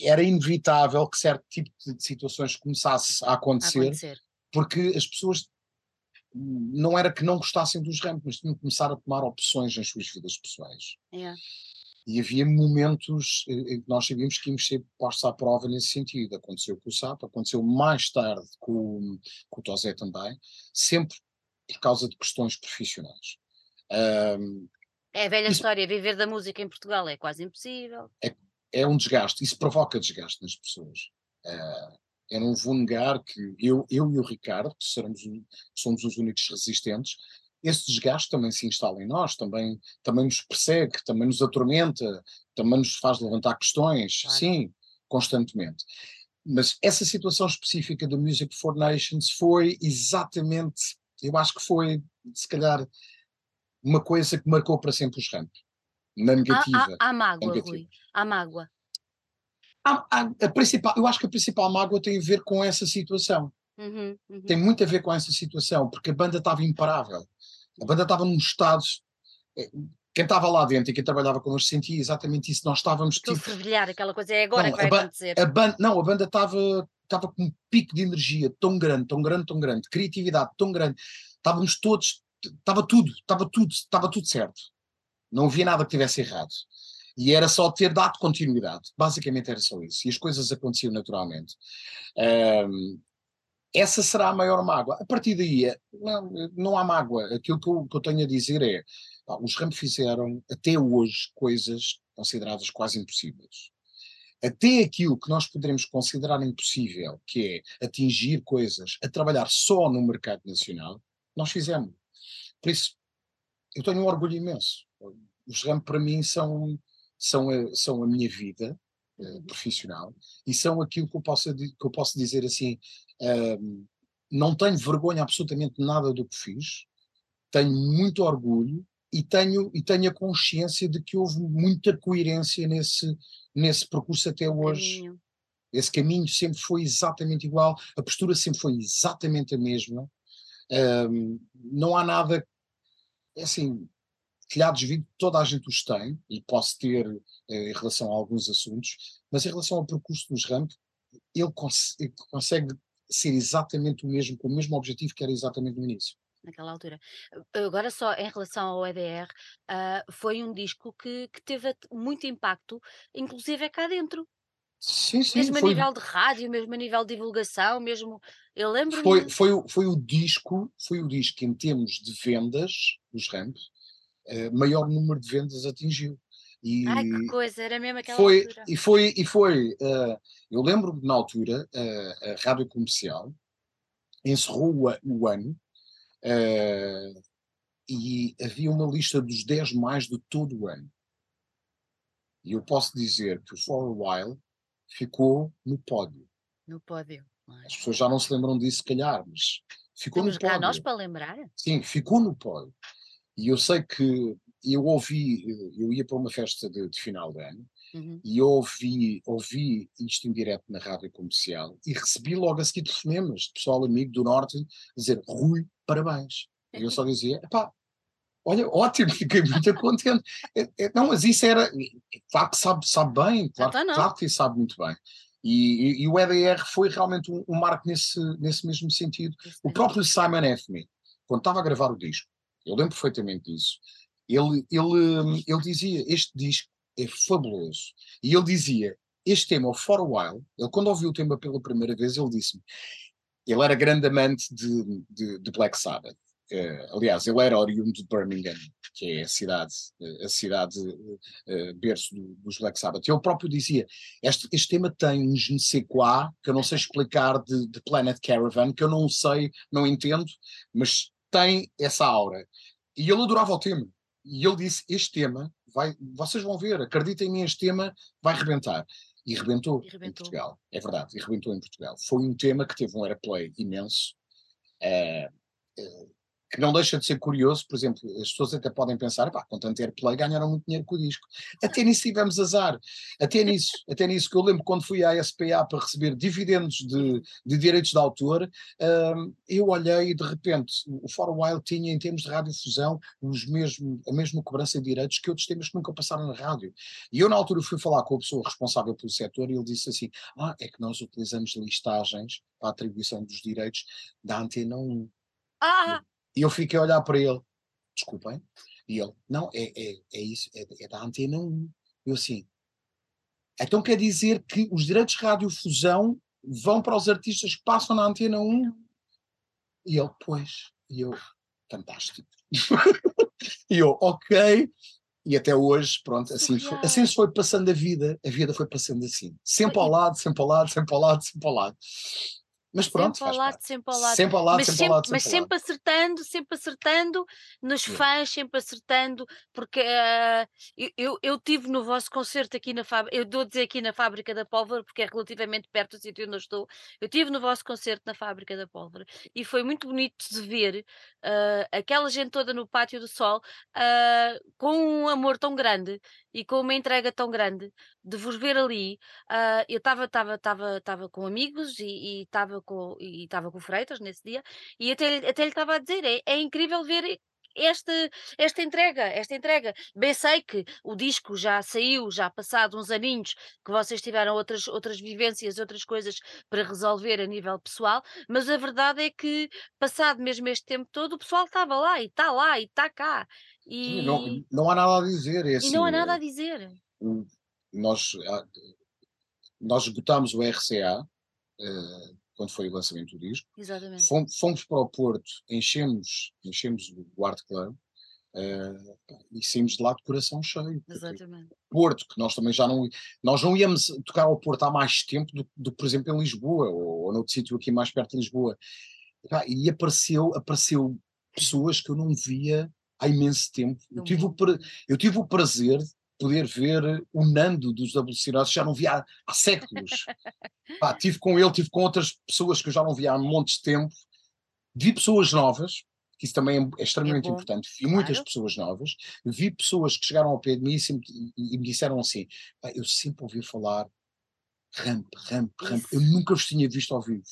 era inevitável que certo tipo de situações começasse a A acontecer acontecer. porque as pessoas não era que não gostassem dos ramp, mas tinham que começar a tomar opções nas suas vidas pessoais. Yeah. E havia momentos eh, em que nós sabíamos que íamos ser postos à prova nesse sentido. Aconteceu com o SAP, aconteceu mais tarde com, com o Tosé também, sempre por causa de questões profissionais. Ahm, É a velha Isso- história, viver da música em Portugal é quase impossível. é um desgaste, isso provoca desgaste nas pessoas. Ah, eu não vou negar que eu, eu e o Ricardo, que seremos, o- somos os únicos resistentes, esse desgaste também se instala em nós, também, também nos persegue, também nos atormenta, também nos faz levantar questões, claro. sim, constantemente. Mas essa situação específica do Music for Nations foi exatamente, eu acho que foi, se calhar, uma coisa que marcou para sempre os Ramp. Na negativa. Há, há, há mágoa, negativa. Rui. Há mágoa. Há, a principal, eu acho que a principal mágoa tem a ver com essa situação. Uhum, uhum. Tem muito a ver com essa situação, porque a banda estava imparável. A banda estava num estado. Eh, quem estava lá dentro e quem trabalhava connosco sentia exatamente isso. Nós estávamos. Tipo, fervilhar, aquela coisa é agora não, que vai a acontecer. A banda, não, a banda estava, estava com um pico de energia tão grande, tão grande, tão grande, criatividade tão grande. Estávamos todos. Estava tudo, estava tudo, estava tudo certo. Não havia nada que tivesse errado. E era só ter dado continuidade. Basicamente era só isso. E as coisas aconteciam naturalmente. Um, essa será a maior mágoa. A partir daí, é, não, não há mágoa. Aquilo que eu, que eu tenho a dizer é: pá, os Ram fizeram até hoje coisas consideradas quase impossíveis. Até aquilo que nós poderemos considerar impossível, que é atingir coisas, a trabalhar só no mercado nacional, nós fizemos. Por isso, eu tenho um orgulho imenso. Os Ram, para mim, são, são, a, são a minha vida, uh, profissional e são aquilo que eu posso, que eu posso dizer assim não tenho vergonha absolutamente nada do que fiz, tenho muito orgulho e tenho, e tenho a consciência de que houve muita coerência nesse, nesse percurso até hoje. Caminho. Esse caminho sempre foi exatamente igual, a postura sempre foi exatamente a mesma. Um, não há nada, é assim, telhados de vidro toda a gente os tem, e posso ter eh, em relação a alguns assuntos, mas em relação ao percurso dos RAMP, ele, cons ele consegue ser exatamente o mesmo, com o mesmo objetivo que era exatamente no início. Naquela altura. Agora, só em relação ao EDR, uh, foi um disco que, que teve muito impacto, inclusive é cá dentro. Sim, sim. Mesmo foi... a nível de rádio, mesmo a nível de divulgação, mesmo. Eu lembro. Foi, foi, foi o disco, foi o disco em termos de vendas, dos Ramp, uh, maior número de vendas atingiu. E Ai, que coisa, era mesmo aquela foi, altura. E foi, e foi uh, eu lembro-me na altura, uh, a Rádio Comercial encerrou o, o ano uh, e havia uma lista dos 10 mais de todo o ano. E eu posso dizer que o For a While ficou no pódio. No pódio. As pessoas já não se lembram disso, se calhar, mas ficou Temos no pódio. nós para lembrar? Sim, ficou no pódio. E eu sei que eu ouvi, eu ia para uma festa de, de final de ano uhum. e ouvi, ouvi isto em direto na rádio comercial e recebi logo a seguir telefonemas de pessoal amigo do Norte dizer Rui, parabéns. E eu só dizia, pá, olha, ótimo, [laughs] fiquei muito contente. É, é, não, mas isso era, claro que sabe, sabe bem, claro, então claro que sabe muito bem. E, e, e, o EDR foi realmente um, um marco nesse, nesse mesmo sentido. O próprio Simon F. quando estava a gravar o disco, eu lembro perfeitamente disso, ele, ele, ele dizia: Este disco é fabuloso. E ele dizia: Este tema, o For a While, ele, quando ouviu o tema pela primeira vez, ele disse-me: Ele era grande amante de, de, de Black Sabbath. Uh, aliás, ele era oriundo de Birmingham, que é a cidade, a cidade uh, berço do, dos Black Sabbath. Ele próprio dizia: este, este tema tem um je ne sais quoi, que eu não sei explicar, de, de Planet Caravan, que eu não sei, não entendo, mas tem essa aura. E ele adorava o tema. E ele disse: Este tema, vai, vocês vão ver, acreditem em mim, este tema vai rebentar. E rebentou, e rebentou, em Portugal. É verdade, e rebentou em Portugal. Foi um tema que teve um airplay imenso. Uh, uh, que não deixa de ser curioso, por exemplo, as pessoas até podem pensar, pá, com tanto airplay ganharam muito dinheiro com o disco. Até nisso tivemos azar, até nisso, até nisso, que eu lembro quando fui à SPA para receber dividendos de, de direitos de autor, um, eu olhei e de repente o For a While tinha em termos de radiodifusão os mesmo, a mesma cobrança de direitos que outros temas que nunca passaram na rádio. E eu na altura fui falar com a pessoa responsável pelo setor e ele disse assim, ah, é que nós utilizamos listagens para a atribuição dos direitos da Antena 1. Ah! E eu fiquei a olhar para ele, desculpem, e ele, não, é, é, é isso, é, é da Antena 1. Eu assim, então quer dizer que os direitos de radiofusão vão para os artistas que passam na Antena 1? E ele, pois, e eu, fantástico. [laughs] e eu, ok. E até hoje, pronto, assim, foi, assim se foi passando a vida, a vida foi passando assim. Sempre ao lado, sempre ao lado, sempre ao lado, sempre ao lado. Mas pronto, sempre ao lado, sempre ao lado. Sempre ao lado, mas sempre, sempre, lado. mas sempre acertando, sempre acertando nos fãs, sempre acertando, porque uh, eu, eu, eu tive no vosso concerto aqui na fábrica, eu dou a dizer aqui na fábrica da pólvora, porque é relativamente perto do sítio onde eu estou. Eu tive no vosso concerto na fábrica da pólvora e foi muito bonito de ver uh, aquela gente toda no pátio do sol uh, com um amor tão grande e com uma entrega tão grande de vos ver ali. eu estava estava com amigos e estava com, e estava com Freitas nesse dia, e até, até lhe estava a dizer: é, é incrível ver esta, esta entrega, esta entrega. Bem sei que o disco já saiu, já passado uns aninhos, que vocês tiveram outras, outras vivências, outras coisas para resolver a nível pessoal, mas a verdade é que, passado mesmo este tempo todo, o pessoal estava lá e está lá e está cá. E... Não, não há nada a dizer. É assim, e não há assim, nada a dizer. Nós, ah, nós esgotámos o RCA, uh, quando foi o lançamento do disco. Exatamente. Fomos, fomos para o Porto, enchemos, enchemos o Art Club uh, e saímos de lá de coração cheio. Exatamente. Porto, que nós também já não. Nós não íamos tocar ao Porto há mais tempo do que, por exemplo, em Lisboa ou, ou noutro sítio aqui mais perto de Lisboa. E apareceu, apareceu pessoas que eu não via há imenso tempo. Eu tive, o, eu tive o prazer poder ver o Nando dos Alucinados, já não via há, há séculos. [laughs] Pá, tive com ele, tive com outras pessoas que eu já não via há montes de tempo. Vi pessoas novas, que isso também é, é extremamente é importante. Vi claro. muitas pessoas novas, vi pessoas que chegaram ao pé de mim e, me disseram assim: eu sempre ouvi falar ramp, ramp, ramp. Eu nunca os tinha visto ao vivo.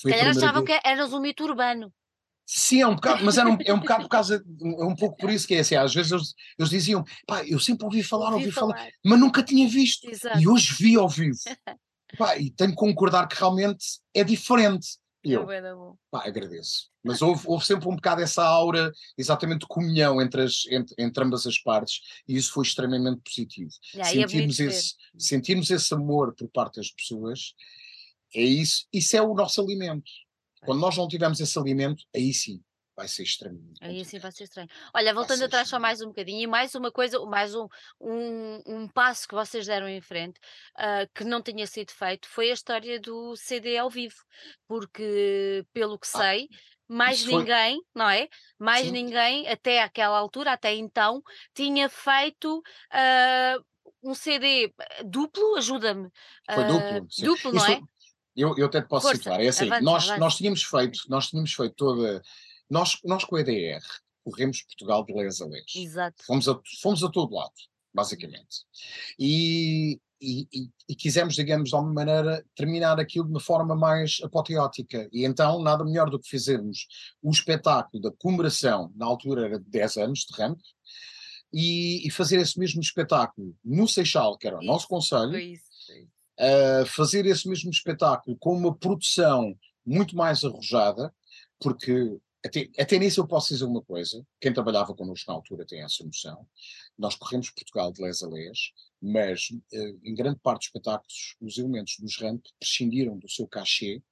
Foi Calhar achavam que eras um mito urbano. Sim, é um bocado, mas era um, é um bocado por causa, é um pouco por isso que é assim, às vezes eles, eles diziam, pá, eu sempre ouvi falar, ouvi, falar, falar, mas nunca tinha visto, Exato. e hoje vi ao vivo, [laughs] pá, e tenho que concordar que realmente é diferente. E eu, pá, agradeço. Mas houve, houve, sempre um bocado essa aura, exatamente de comunhão entre, as, entre, entre ambas as partes, e isso foi extremamente positivo. Yeah, sentirmos, é esse, sentirmos esse amor por parte das pessoas, é isso, isso é o nosso alimento quando nós não tivermos esse alimento, aí sim vai ser estranho. Aí sim vai ser estranho. Olha, voltando atrás estranho. só mais um bocadinho, e mais uma coisa, mais um, um, um passo que vocês deram em frente, uh, que não tinha sido feito, foi a história do CD ao vivo, porque, pelo que ah, sei, ah, mais ninguém, foi... não é? Mais sim. ninguém, até aquela altura, até então, tinha feito uh, um CD duplo, ajuda-me. Foi duplo, sim. duplo, não é? Eu, eu até te posso Força, situar. É assim, avance, nós, avance. nós tínhamos feito, nós tínhamos feito toda. Nós, nós com a EDR corremos Portugal de les a les. Exato. Fomos a, fomos a todo lado, basicamente. E, e, e, e, quisemos, digamos, de alguma maneira, terminar aquilo de uma forma mais apoteótica. E então, nada melhor do que fizermos o espetáculo da comemoração, na altura era de 10 anos de ramp, e, e fazer esse mesmo espetáculo no Seixal, que era o nosso conselho, isso uh, fazer esse mesmo espetáculo com uma produção muito mais arrojada, porque até, até nisso eu posso dizer uma coisa, quem trabalhava connosco na altura tem essa noção, nós corremos Portugal de les a les, mas uh, em grande parte dos espetáculos os elementos dos RAMP prescindiram do seu cachê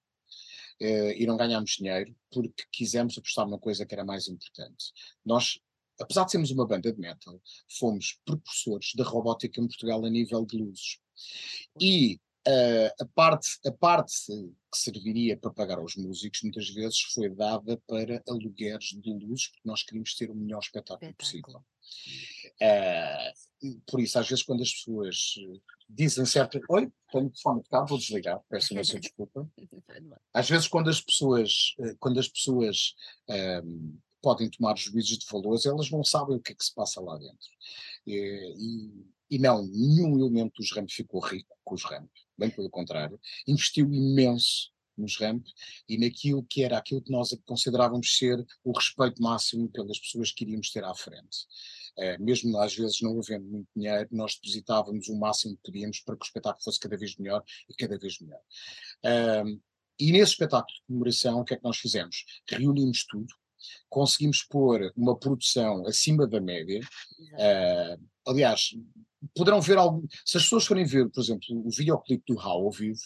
uh, e não ganhámos dinheiro porque quisemos apostar numa coisa que era mais importante. Nós apesar de sermos uma banda de metal, fomos precursores da robótica em Portugal a nível de luzes. E uh, a, parte, a parte que serviria para pagar aos músicos muitas vezes foi dada para alugueres de luzes, porque nós queríamos ter o melhor espetáculo, espetáculo. possível. Uh, por isso, às vezes, quando as pessoas dizem certo. Oi, tenho o telefone de cá, vou desligar, peço imensa [laughs] desculpa. Às vezes, quando as pessoas, eh, quando as pessoas um, ehm, podem tomar juízos de valores, elas não sabem o que é que se passa lá dentro. E, e, não, nenhum elemento dos RAMP ficou rico com os RAMP, bem pelo contrário, investiu imenso nos RAMP e naquilo que era aquilo que nós considerávamos ser o respeito máximo pelas pessoas que iríamos ter à frente. Uh, mesmo às vezes não havendo muito dinheiro, nós depositávamos o máximo que podíamos para que o espetáculo fosse cada vez melhor e cada vez melhor. Uh, e nesse espetáculo de comemoração, o que é que nós fizemos? Reunimos tudo, conseguimos pôr uma produção acima da média. Uh, aliás, poderão ver algo. Se as pessoas forem ver, por exemplo, o videoclipe do How ao vivo,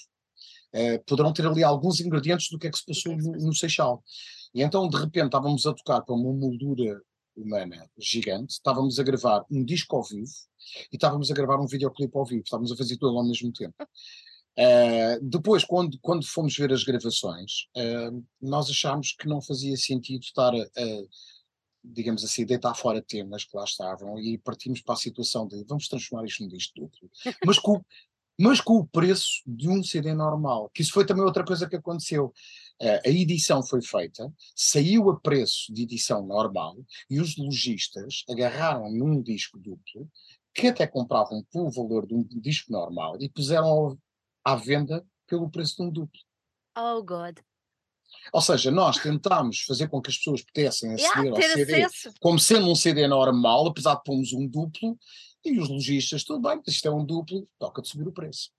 uh, poderão ter ali alguns ingredientes do que é que se passou no, no Seixal. E então, de repente, estávamos a tocar para uma moldura humana gigante, estávamos a gravar um disco ao vivo e estávamos a gravar um videoclipe ao vivo, estávamos a fazer tudo ao mesmo tempo. Uh, depois, quando, quando fomos ver as gravações, uh, nós achámos que não fazia sentido estar a, a, digamos assim, deitar fora temas que lá estavam e partimos para a situação de vamos transformar isto num disco duplo. Mas com, mas com o preço de um CD normal, que isso foi também outra coisa que aconteceu. A edição foi feita, saiu a preço de edição normal e os lojistas agarraram num disco duplo que até compravam pelo valor de um disco normal e puseram à venda pelo preço de um duplo. Oh, God. Ou seja, nós tentámos fazer com que as pessoas pudessem aceder yeah, ao CD acesso. como sendo um CD normal, apesar de pormos um duplo, e os lojistas, tudo bem, isto é um duplo, toca de subir o preço.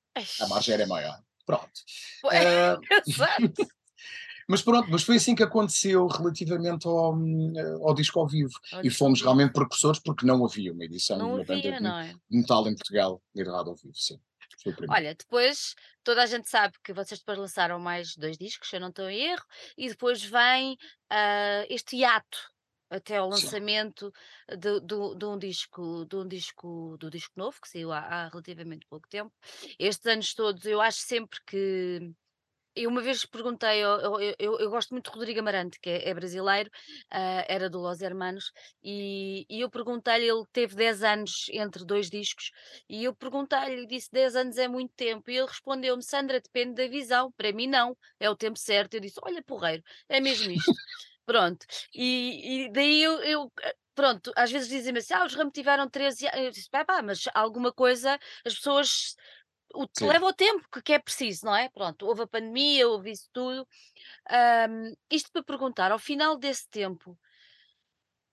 A margem era maior. Pronto. [laughs] Exato. [laughs] Mas pronto, mas foi assim que aconteceu relativamente ao, ao disco ao vivo. Ao e fomos realmente precursores porque não havia uma edição não de uma havia, banda não é? de metal em Portugal gravada ao vivo, sim. Olha, depois toda a gente sabe que vocês depois lançaram mais dois discos, se eu não estou em erro, e depois vem uh, este hiato até ao lançamento de, de, de, um disco, de um disco, do disco novo que saiu há, há relativamente pouco tempo. Estes anos todos, eu acho sempre que eu uma vez perguntei, eu, eu, eu, gosto muito de Rodrigo Amarante, que é, é brasileiro, uh, era do Los Hermanos, e, e eu perguntei-lhe, ele teve 10 anos entre dois discos, e eu perguntei-lhe, disse 10 anos é muito tempo, e ele respondeu-me, Sandra, depende da visão, para mim não, é o tempo certo. Eu disse, olha porreiro, é mesmo isto. Pronto, e, e daí eu, eu pronto, às vezes dizem-me assim, ah, os Ramos tiveram 13 anos, eu disse, pá, pá, mas alguma coisa, as pessoas o, leva o tempo que, que, é preciso, não é? Pronto, houve a pandemia, houve isso tudo. Um, isto para perguntar, ao final desse tempo,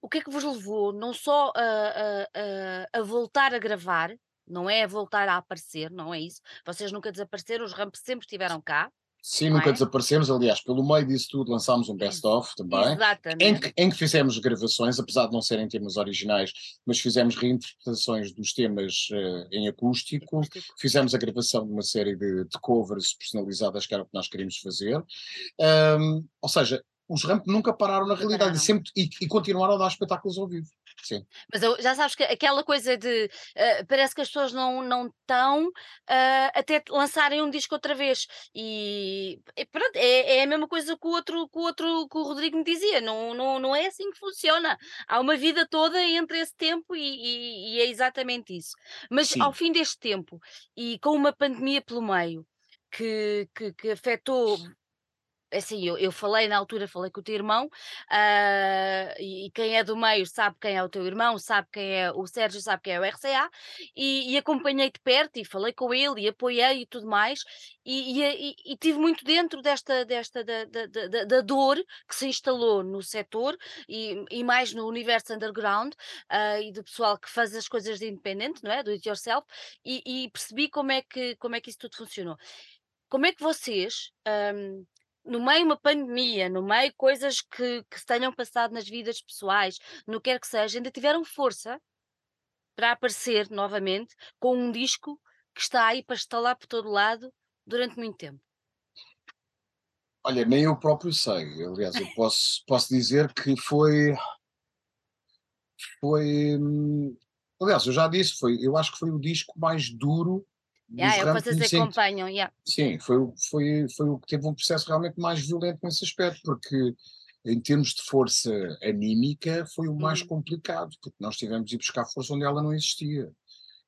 o que é que vos levou não só a, a, a, a voltar a gravar, não é a voltar a aparecer, não é isso? Vocês nunca desapareceram, os Ramps sempre estiveram cá. Sim, nunca é? desaparecemos. Aliás, pelo meio disso tudo, lançámos um best-of também. Exatamente. Em que, em que, fizemos gravações, apesar de não serem temas originais, mas fizemos reinterpretações dos temas uh, em acústico. acústico. Fizemos a gravação de uma série de, de, covers personalizadas, que era o que nós queríamos fazer. Um, ou seja, os Ramp nunca pararam na realidade. E, sempre, e, e continuaram a dar espetáculos ao vivo. Sim. Mas eu, já sabes que aquela coisa de uh, parece que as pessoas não não estão uh, até lançarem um disco outra vez e, pronto, é, é, a mesma coisa que o outro que o outro que o Rodrigo me dizia, não, não, não é assim que funciona. Há uma vida toda entre esse tempo e, e, e é exatamente isso. Mas Sim. ao fim deste tempo e com uma pandemia pelo meio que, que, que afetou assim, eu, eu falei na altura, falei com o teu irmão, uh, e, quem é do meio sabe quem é o teu irmão, sabe quem é o Sérgio, sabe quem é o RCA, e, e acompanhei de perto e falei com ele e apoiei e tudo mais, e, e, e tive muito dentro desta, desta da, da, da, da, dor que se instalou no setor e, e mais no universo underground uh, e do pessoal que faz as coisas de independente, não é? Do it yourself, e, percebi como é, que, como é que isso tudo funcionou. Como é que vocês um, no meio uma pandemia, no meio coisas que, que se tenham passado nas vidas pessoais, no que quer que seja, ainda tiveram força para aparecer novamente com um disco que está aí para estalar por todo lado durante muito tempo. Olha, nem eu próprio sei. Aliás, eu posso, posso dizer que foi. Foi. Hum, aliás, eu já disse, foi, eu acho que foi o disco mais duro Yeah, é o que vocês acompanham, yeah. Sim, foi, foi, foi o que teve um processo realmente mais violento nesse aspecto, porque em termos de força anímica foi o mais hum. complicado, porque nós tivemos de ir buscar força onde ela não existia.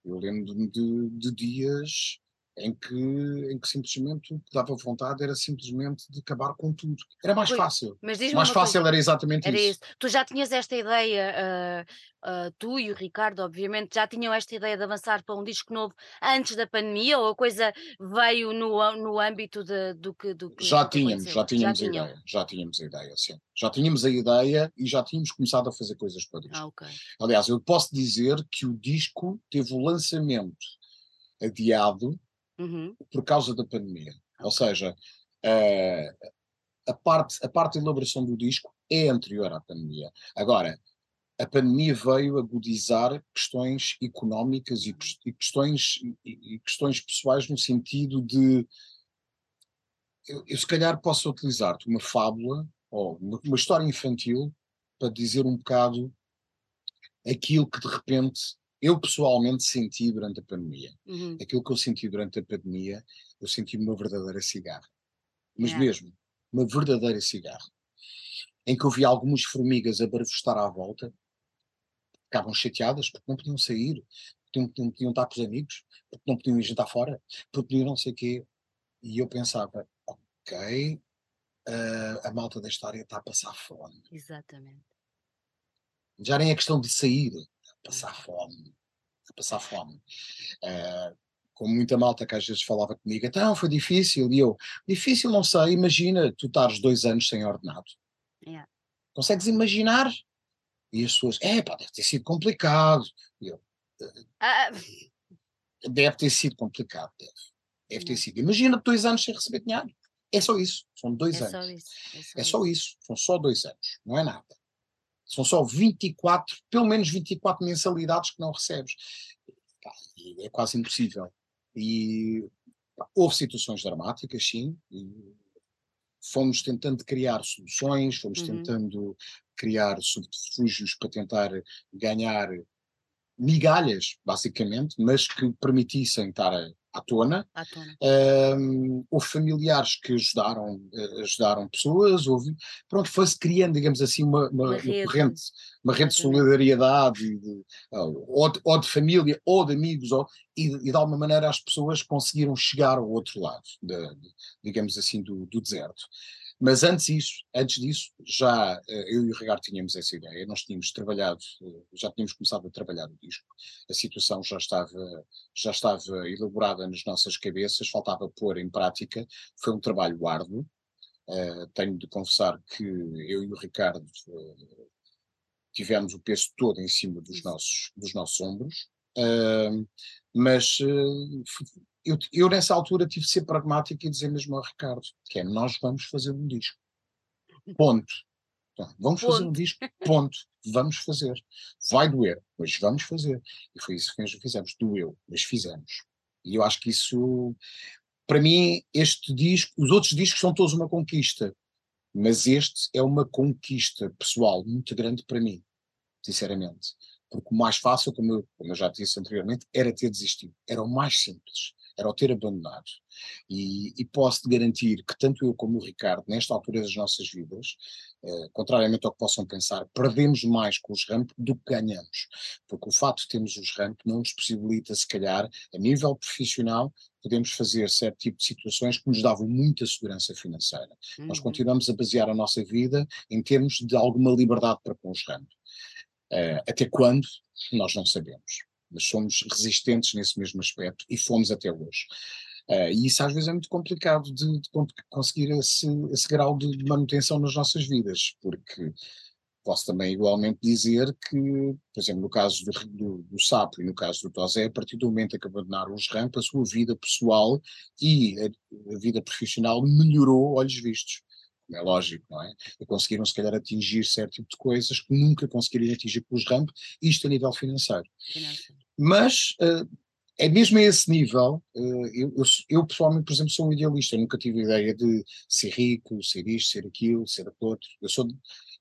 Eu lembro-me de, de, dias em que, em que simplesmente o que dava vontade era simplesmente de acabar com tudo. Era mais fácil. Mas mais fácil coisa. era exatamente era isso. isso. Tu já tinhas esta ideia, uh, uh, tu e o Ricardo, obviamente, já tinham esta ideia de avançar para um disco novo antes da pandemia ou a coisa veio no, no âmbito de, do que. Do que já, tínhamos, já tínhamos, já a ideia. Já tínhamos a ideia, sim. Já tínhamos a ideia e já tínhamos começado a fazer coisas para o disco. Ah, okay. Aliás, eu posso dizer que o disco teve o lançamento adiado uhum. por causa da pandemia. Ou seja, uh, a, parte, a parte de elaboração do disco é anterior à pandemia. Agora, a pandemia veio agudizar questões económicas e, e questões, e, e, questões pessoais no sentido de eu, eu se calhar posso utilizar-te uma fábula ou uma, uma, história infantil para dizer um bocado aquilo que de repente eu pessoalmente senti durante a pandemia. Uhum. Aquilo que eu senti durante a pandemia, eu senti uma verdadeira cigarra. Mas Yeah. mesmo, uma verdadeira cigarra. Em que eu vi algumas formigas a barafustar à volta, ficavam chateadas porque não podiam sair, porque não, não podiam estar com os amigos, porque não podiam ir jantar fora, porque podiam não sei o quê. E eu pensava, ok, ah, a malta da história está a passar fome. Exatamente. Já nem é questão de sair, passar fome. A passar fome. Ah, com muita malta que às vezes falava comigo, então foi difícil, e eu, difícil não sei, imagina tu estares dois anos sem ordenado. Yeah. Consegues imaginar? E as pessoas, é pá, deve ter sido complicado. E eu, Ah, deve ter sido complicado, deve. Deve ter sido. Imagina dois anos sem receber dinheiro. É só isso, são dois é anos. só isso. É só, É só isso, são só dois anos, não é nada. São só 24, pelo menos 24 mensalidades que não recebes. E É quase impossível. E pá, houve situações dramáticas, sim. e fomos tentando criar soluções, fomos Uhum. tentando criar subterfúgios para tentar ganhar migalhas, basicamente, mas que permitissem estar à- tona. À tona. Ahm, houve familiares que ajudaram, eh, ajudaram pessoas, houve, pronto, foi-se criando, digamos assim, uma, uma, Uma uma rede, corrente, uma rede de solidariedade, de, ah, ou, de, ou de família, ou de amigos, ou, e, de- e de alguma maneira as pessoas conseguiram chegar ao outro lado, de- digamos assim, do, do deserto. Mas antes disso, antes disso, já eh, eu e o Ricardo tínhamos essa ideia, nós tínhamos trabalhado, eh, já tínhamos começado a trabalhar o disco, a situação já estava, já estava elaborada nas nossas cabeças, faltava pôr em prática, foi um trabalho árduo, eh, tenho de confessar que eu e o Ricardo eh, tivemos o peso todo em cima dos Isso. nossos, dos nossos ombros, Ahm, mas eu, eu nessa altura tive de ser pragmático e dizer mesmo ao Ricardo, que é nós vamos fazer um disco. Ponto. Então, vamos fazer um Ponto. disco, [laughs] ponto. Vamos fazer. Vai doer, mas vamos fazer. E foi isso que nós fizemos. Doeu, mas fizemos. E eu acho que isso, para mim, este disco, os outros discos são todos uma conquista, mas este é uma conquista pessoal muito grande para mim, sinceramente. Porque o mais fácil, como eu, como eu já disse anteriormente, era ter desistido. Era o mais simples. Era o ter abandonado. E, e posso-te garantir que tanto eu como o Ricardo, nesta altura das nossas vidas, eh, contrariamente ao que possam pensar, perdemos mais com os ramp do que ganhamos. Porque o facto de termos os ramp não nos possibilita, se calhar, a nível profissional, podemos fazer certo tipo de situações que nos davam muita segurança financeira. Nós Uhum. continuamos a basear a nossa vida em termos de alguma liberdade para com os ramos. Eh, até quando? Nós não sabemos. Mas somos resistentes nesse mesmo aspecto e fomos até hoje. Eh, e isso às vezes é muito complicado de, de con- conseguir esse, esse grau de manutenção nas nossas vidas, porque posso também igualmente dizer que, por exemplo, no caso do, do, do Sapo e no caso do Tosé, a partir do momento em que abandonaram os rampas, a sua vida pessoal e a, a vida profissional melhorou olhos vistos. É lógico, não é? E conseguiram, se calhar, atingir certo tipo de coisas que nunca conseguiriam atingir com os rampas, isto a nível financeiro. Financeiro. Mas eh, é mesmo a esse nível, eh, eu, eu, eu, pessoalmente, por exemplo, sou um idealista, nunca tive a ideia de ser rico, ser isto, ser aquilo, ser aquilo outro. Eu sou,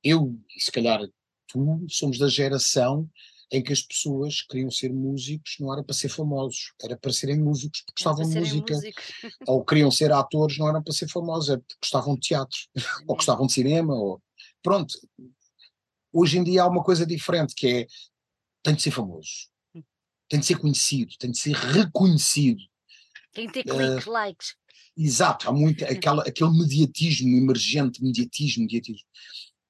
eu, e se calhar tu, somos da geração em que as pessoas queriam ser músicos, não era para ser famosos, era para serem músicos porque Era gostavam de música, músicos. [laughs] ou queriam ser atores, não eram para ser famosos, era porque gostavam de teatro, [laughs] ou gostavam de cinema, ou pronto. Hoje em dia há uma coisa diferente que é tem de ser famoso, tem de ser conhecido, tem de ser reconhecido. Tem que ter Eh, cliques, likes. Exato, há muito [laughs] aquela, aquele mediatismo emergente, mediatismo, mediatismo.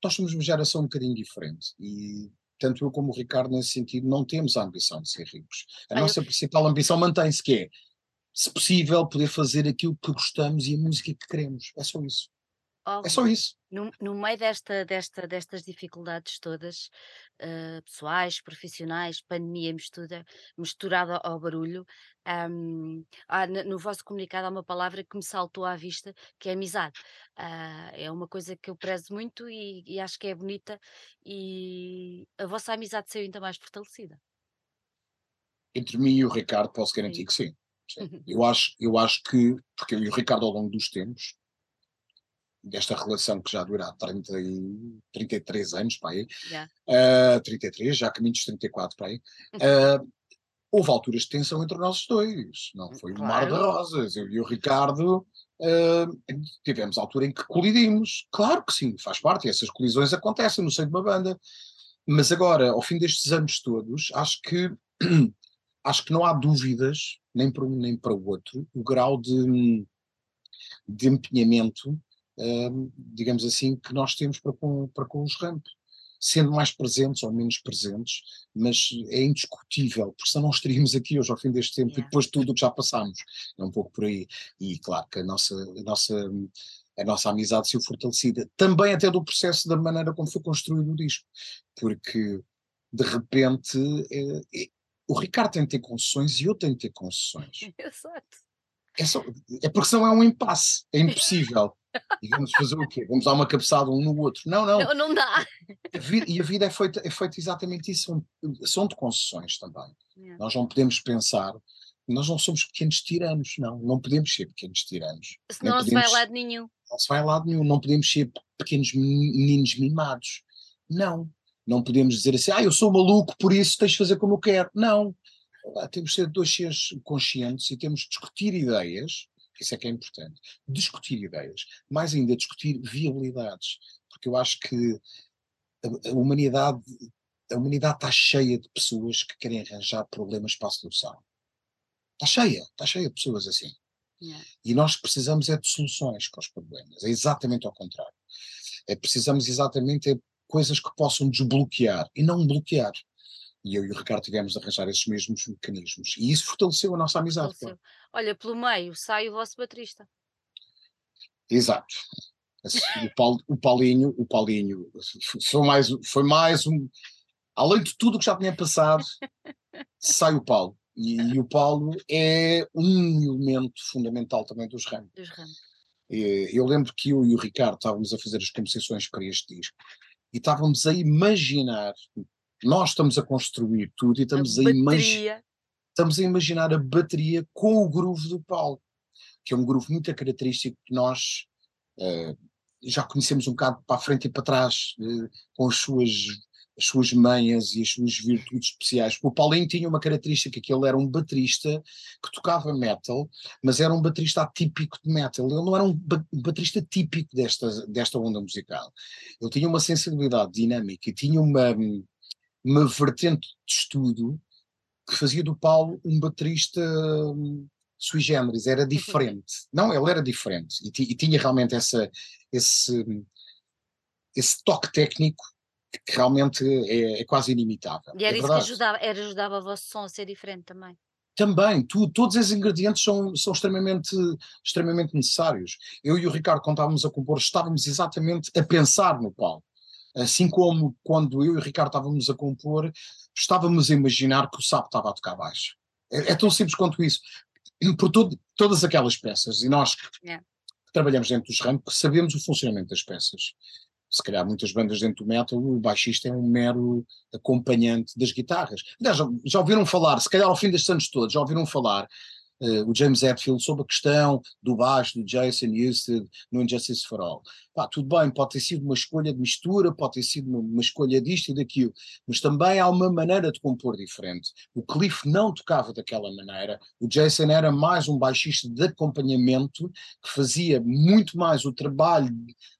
Nós somos uma geração um bocadinho diferente e tanto eu como o Ricardo nesse sentido não temos a ambição de ser ricos. A Ah, eu- nossa principal ambição mantém-se que é, se possível, poder fazer aquilo que gostamos e a música que queremos. É só isso. Oh, É só isso. No, no meio desta, desta, destas dificuldades todas, eh, pessoais, profissionais, pandemia mistura, misturada ao barulho, ahm, há no vosso comunicado há uma palavra que me saltou à vista, que é amizade. Ah, é uma coisa que eu prezo muito e, e acho que é bonita e a vossa amizade saiu ainda mais fortalecida. Entre mim e o Ricardo posso garantir Sim. que sim. Sim. [laughs] Eu acho, eu acho que, porque eu e o Ricardo ao longo dos tempos, desta relação que já dura há 30 e, 33 anos, para aí, Já. uh, 33, já caminho dos 34 para aí, uh, houve alturas de tensão entre nós dois, não foi claro. um mar de rosas. Eu e o Ricardo uh, tivemos altura em que colidimos. Claro que sim, faz parte, essas colisões acontecem no seio de uma banda. Mas agora, ao fim destes anos todos, acho que [clears throat] acho que não há dúvidas, nem para um nem para o outro, o grau de, de empenhamento, digamos assim, que nós temos para com, para com os Ramp sendo mais presentes ou menos presentes, mas é indiscutível, porque senão não estaríamos aqui hoje ao fim deste tempo yeah. e depois de tudo o que já passámos. É um pouco por aí. E claro que a nossa, a nossa, a nossa amizade se fortalecida. Também até do processo da maneira como foi construído o disco, porque de repente é, é, o Ricardo tem de ter concessões e eu tenho de ter concessões. [laughs] Exato. É, só, é porque senão é um impasse, é impossível. E vamos fazer o quê? Vamos dar uma cabeçada um no outro? Não, não. Não, não dá. E a vida é feita, é feita exatamente isso, são, são de concessões também. É. Nós não podemos pensar, nós não somos pequenos tiranos, não, não podemos ser pequenos tiranos. Senão não se vai a lado nenhum. Não se vai a lado nenhum, não podemos ser pequenos meninos mimados. Não. Não podemos dizer assim, ah, eu sou maluco, por isso tens de fazer como eu quero. Não. Temos de ser dois seres conscientes e temos de discutir ideias isso é que é importante. Discutir ideias, mais ainda discutir viabilidades, porque eu acho que a, a humanidade a humanidade está cheia de pessoas que querem arranjar problemas para a solução. Está cheia, está cheia de pessoas assim. Yeah. E nós precisamos é de soluções para os problemas. É exatamente ao contrário. É, precisamos exatamente de coisas que possam desbloquear e não bloquear. E eu e o Ricardo tivemos de arranjar esses mesmos mecanismos. E isso fortaleceu a nossa amizade. Claro. Olha, pelo meio sai o vosso baterista. Exato. O, Paulo, o Paulinho, o Paulinho foi mais, foi mais um. Além de tudo o que já tinha passado, sai o Paulo. E, e, o Paulo é um elemento fundamental também dos ramos. Dos ramos. Eu lembro que eu e o Ricardo estávamos a fazer as composições para este disco e estávamos a imaginar nós estamos a construir tudo e estamos a, a imaginar estamos a imaginar a bateria com o groove do Paulo, que é um groove muito característico que nós uh, já conhecemos um bocado para a frente e para trás, uh, com as suas, as suas manhas e as suas virtudes especiais. O Paulinho tinha uma característica que ele era um baterista que tocava metal, mas era um baterista atípico de metal. Ele não era um, baterista típico desta, desta onda musical. Ele tinha uma sensibilidade dinâmica e tinha uma uma vertente de estudo que fazia do Paulo um baterista um, sui generis, era uhum. diferente. Não, ele era diferente e, e tinha realmente essa, esse, esse toque técnico que realmente é, é quase inimitável. E era é isso verdade. que ajudava, era, ajudava o vosso som a ser diferente também. Também, tu, todos esses ingredientes são, são extremamente, extremamente necessários. Eu e o Ricardo, quando estávamos a compor, estávamos exatamente a pensar no Paulo. Assim como quando eu e o Ricardo estávamos a compor, estávamos a imaginar que o sapo estava a tocar baixo. É, é tão simples quanto isso. [clears throat] Por todo, todas aquelas peças, e nós yeah. que trabalhamos dentro dos ramos, sabemos o funcionamento das peças. Se calhar muitas bandas dentro do metal, o baixista é um mero acompanhante das guitarras. Aliás, já, já ouviram falar, se calhar ao fim destes anos todos, já ouviram falar uh, o James Hetfield sobre a questão do baixo do Jason Newsted no Injustice for All. Pá, tudo bem, pode ter sido uma escolha de mistura, pode ter sido uma, uma, escolha disto e daquilo, mas também há uma maneira de compor diferente. O Cliff não tocava daquela maneira, o Jason era mais um baixista de acompanhamento que fazia muito mais o trabalho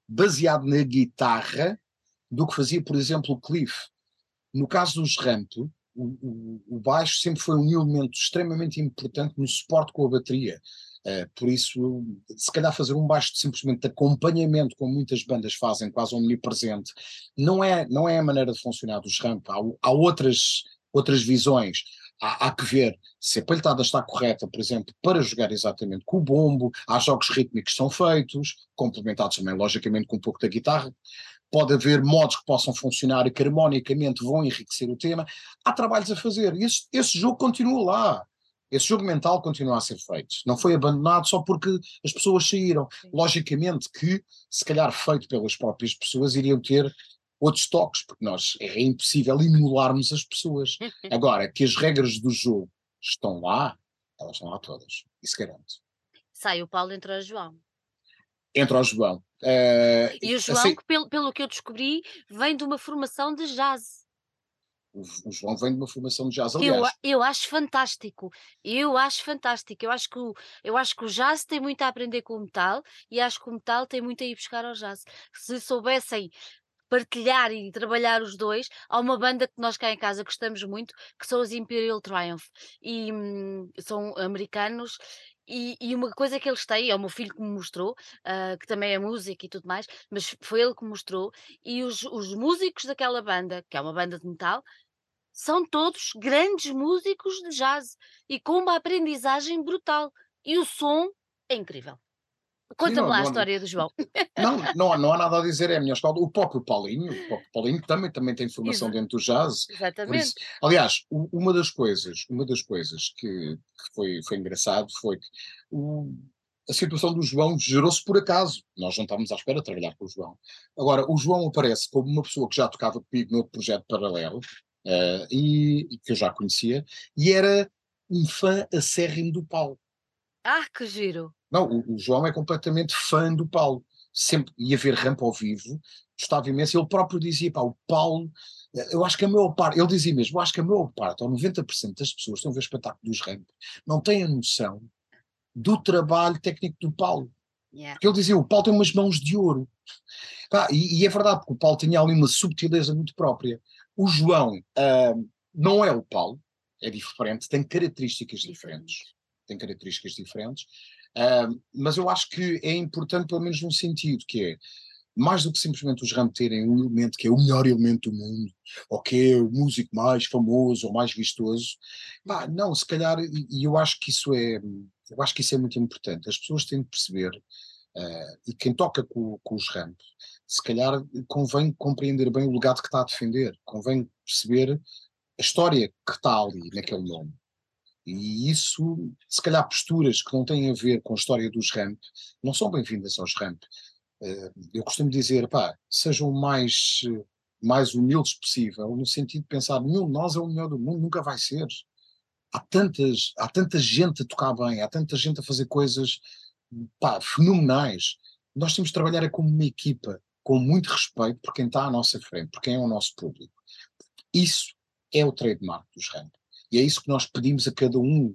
baseado na guitarra do que fazia, por exemplo, o Cliff. No caso dos Ramp, o, o, baixo sempre foi um elemento extremamente importante no suporte com a bateria. Uh, por isso, se calhar fazer um baixo de simplesmente de acompanhamento, como muitas bandas fazem, quase omnipresente, não é, não é a maneira de funcionar dos ramp. Há, há outras, outras visões. Há, há, que ver se a palhetada está correta, por exemplo, para jogar exatamente com o bombo. Há jogos rítmicos que são feitos, complementados também, logicamente, com um pouco da guitarra pode haver modos que possam funcionar e que harmonicamente vão enriquecer o tema. Há trabalhos a fazer. Esse, esse jogo continua lá. Esse jogo mental continua a ser feito. Não foi abandonado só porque as pessoas saíram. Logicamente que, se calhar feito pelas próprias pessoas, iriam ter outros toques, porque nós é impossível emularmos as pessoas. [laughs] Agora, que as regras do jogo estão lá, elas estão lá todas. Isso garante. Sai o Paulo, entra o João. Entra o João. Uh, e o João, assim, que pelo, pelo que eu descobri, vem de uma formação de jazz. O, o João vem de uma formação de jazz, Eu, aliás. a- eu acho fantástico, eu acho fantástico. Eu acho, que o, eu acho que o jazz tem muito a aprender com o metal e acho que o metal tem muito a ir buscar ao jazz. Se soubessem partilhar e trabalhar os dois, há uma banda que nós cá em casa gostamos muito, que são os Imperial Triumph, e hum, são americanos. E, e uma coisa que eles têm, é o meu filho que me mostrou, ah, que também é músico e tudo mais, mas foi ele que me mostrou, e os, os músicos daquela banda, que é uma banda de metal, são todos grandes músicos de jazz e com uma aprendizagem brutal. E o som é incrível. Conta-me lá a história do João. [laughs] Não, não, há- não há nada a dizer, é a minha escola. O próprio Paulinho, o próprio Paulinho também, também tem formação dentro do jazz. Exatamente. isso, aliás, uma das coisas, uma das coisas que, que foi, foi engraçado foi que o- a situação do João gerou-se por acaso. Nós não estávamos à espera de trabalhar com o João. Agora, o João aparece como uma pessoa que já tocava comigo no outro projeto paralelo eh, e, e que eu já conhecia, e era um fã acérrimo do Paulo. Ah, que giro. Não, o, o João é completamente fã do Paulo. Sempre ia ver rampa ao vivo, gostava imenso. Ele próprio dizia: pá, o Paulo, eh, eu acho que a maior parte, ele dizia mesmo, eu acho que a maior parte, ou 90% das pessoas que estão a ver o espetáculo dos ramp, não têm a noção do trabalho técnico do Paulo. Yeah. Porque ele dizia: o Paulo tem umas mãos de ouro. Pá, e, e é verdade, porque o Paulo tinha ali uma subtileza muito própria. O João ah, não é o Paulo, é diferente, tem características diferentes tem características diferentes, ah, mas eu acho que é importante pelo menos num sentido, que é mais do que simplesmente os Ram terem um elemento que é o melhor elemento do mundo, ou que é o músico mais famoso ou mais vistoso, pá, não, se calhar, e, eu acho que isso é, eu acho que isso é muito importante, as pessoas têm de perceber, ah, e quem toca com, com os Ram, se calhar convém compreender bem o legado que está a defender, convém perceber a história que está ali naquele nome. E isso, se calhar, posturas que não têm a ver com a história dos ramp, não são bem-vindas aos ramp. Eh, Eu costumo dizer, pá, sejam mais, mais humildes possível, no sentido de pensar, nenhum de nós é o melhor do mundo, nunca vai ser. Há, tantas, há tanta gente a tocar bem, há tanta gente a fazer coisas pá, fenomenais. Nós temos de trabalhar como uma equipa, com muito respeito por quem está à nossa frente, por quem é o nosso público. Isso é o trademark dos ramp. E é isso que nós pedimos a cada um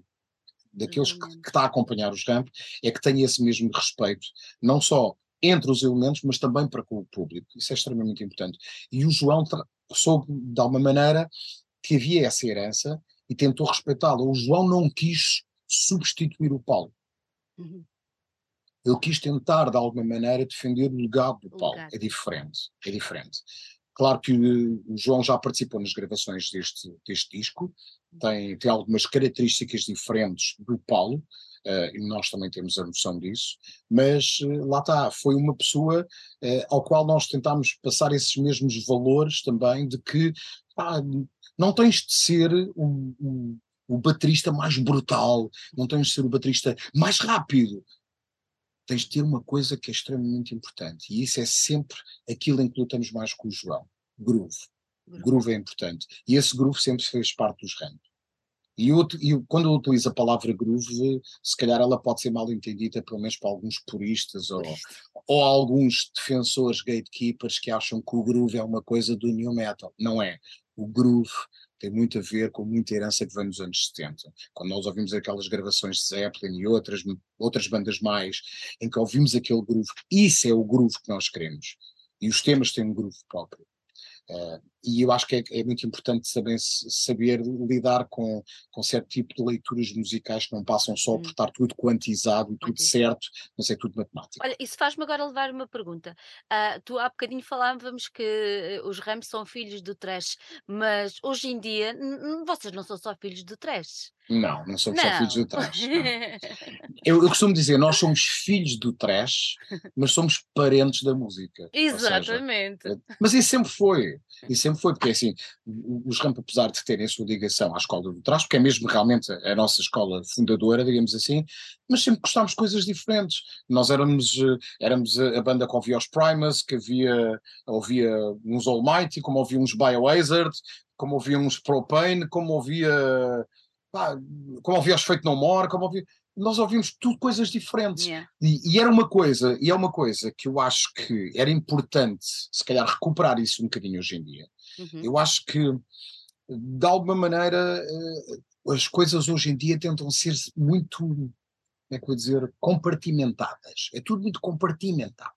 daqueles que, Exatamente. que está a acompanhar os ramp, é que tenha esse mesmo respeito, não só entre os elementos, mas também para com o público. Isso é extremamente importante. E o João soube, de alguma maneira, que havia essa herança e tentou respeitá-la. O João não quis substituir o Paulo. Uhum. Ele quis tentar, de alguma maneira, defender o legado do Paulo. É diferente, é diferente. Claro que eh, o João já participou nas gravações deste, deste disco, tem, tem algumas características diferentes do Paulo, eh, e nós também temos a noção disso, mas eh, lá está, foi uma pessoa eh, ao qual nós tentámos passar esses mesmos valores também, de que pá, não tens de ser o, o, o baterista mais brutal, não tens de ser o baterista mais rápido, tens de ter uma coisa que é extremamente importante, e isso é sempre aquilo em que lutamos mais com o João: groove. Groove. Groove é importante. E esse groove sempre fez parte dos ramos. E, eu, eu- quando eu utilizo a palavra groove, se calhar ela pode ser mal entendida, pelo menos para alguns puristas ou, ou alguns defensores gatekeepers que acham que o groove é uma coisa do new metal. Não é. O groove tem muito a ver com muita herança que vem nos anos 70. Quando nós ouvimos aquelas gravações de Zeppelin e outras, outras bandas mais, em que ouvimos aquele groove, isso é o groove que nós queremos. E os temas têm um groove próprio. Eh, e eu acho que é, é muito importante saber, saber lidar com, com certo tipo de leituras musicais que não passam só Hum. por estar tudo quantizado e tudo Quantizado. certo, mas é tudo matemática. Olha, isso faz-me agora levar uma pergunta. Ah, tu há bocadinho falávamos que eh, os Rams são filhos do trash, mas hoje em dia vocês não são só filhos do trash. Não, não somos só filhos Não. do trash. não. [laughs] Eu, eu costumo dizer, nós somos filhos do trash, mas somos parentes da música. Ou seja, Exatamente. Mas isso sempre foi, isso sempre foi, porque assim, o- os Ramp, apesar de terem a sua ligação à escola do trás, porque é mesmo realmente a, a nossa escola fundadora, digamos assim, mas sempre gostámos de coisas diferentes. Nós éramos, eh, éramos a, a banda que ouvia os Primus, que havia, ouvia uns Almighty, como ouvia uns Biohazard, como ouvia uns Propane, como ouvia, pá, como ouvia os Fate No More, como ouvia... Nós ouvimos tudo coisas diferentes. Yeah. E, e era uma coisa, e é uma coisa que eu acho que era importante, se calhar, recuperar isso um bocadinho hoje em dia. Uhum. Eu acho que de alguma maneira, uh, as coisas hoje em dia tentam ser muito, como é que eu vou dizer, compartimentadas. É tudo muito compartimentado.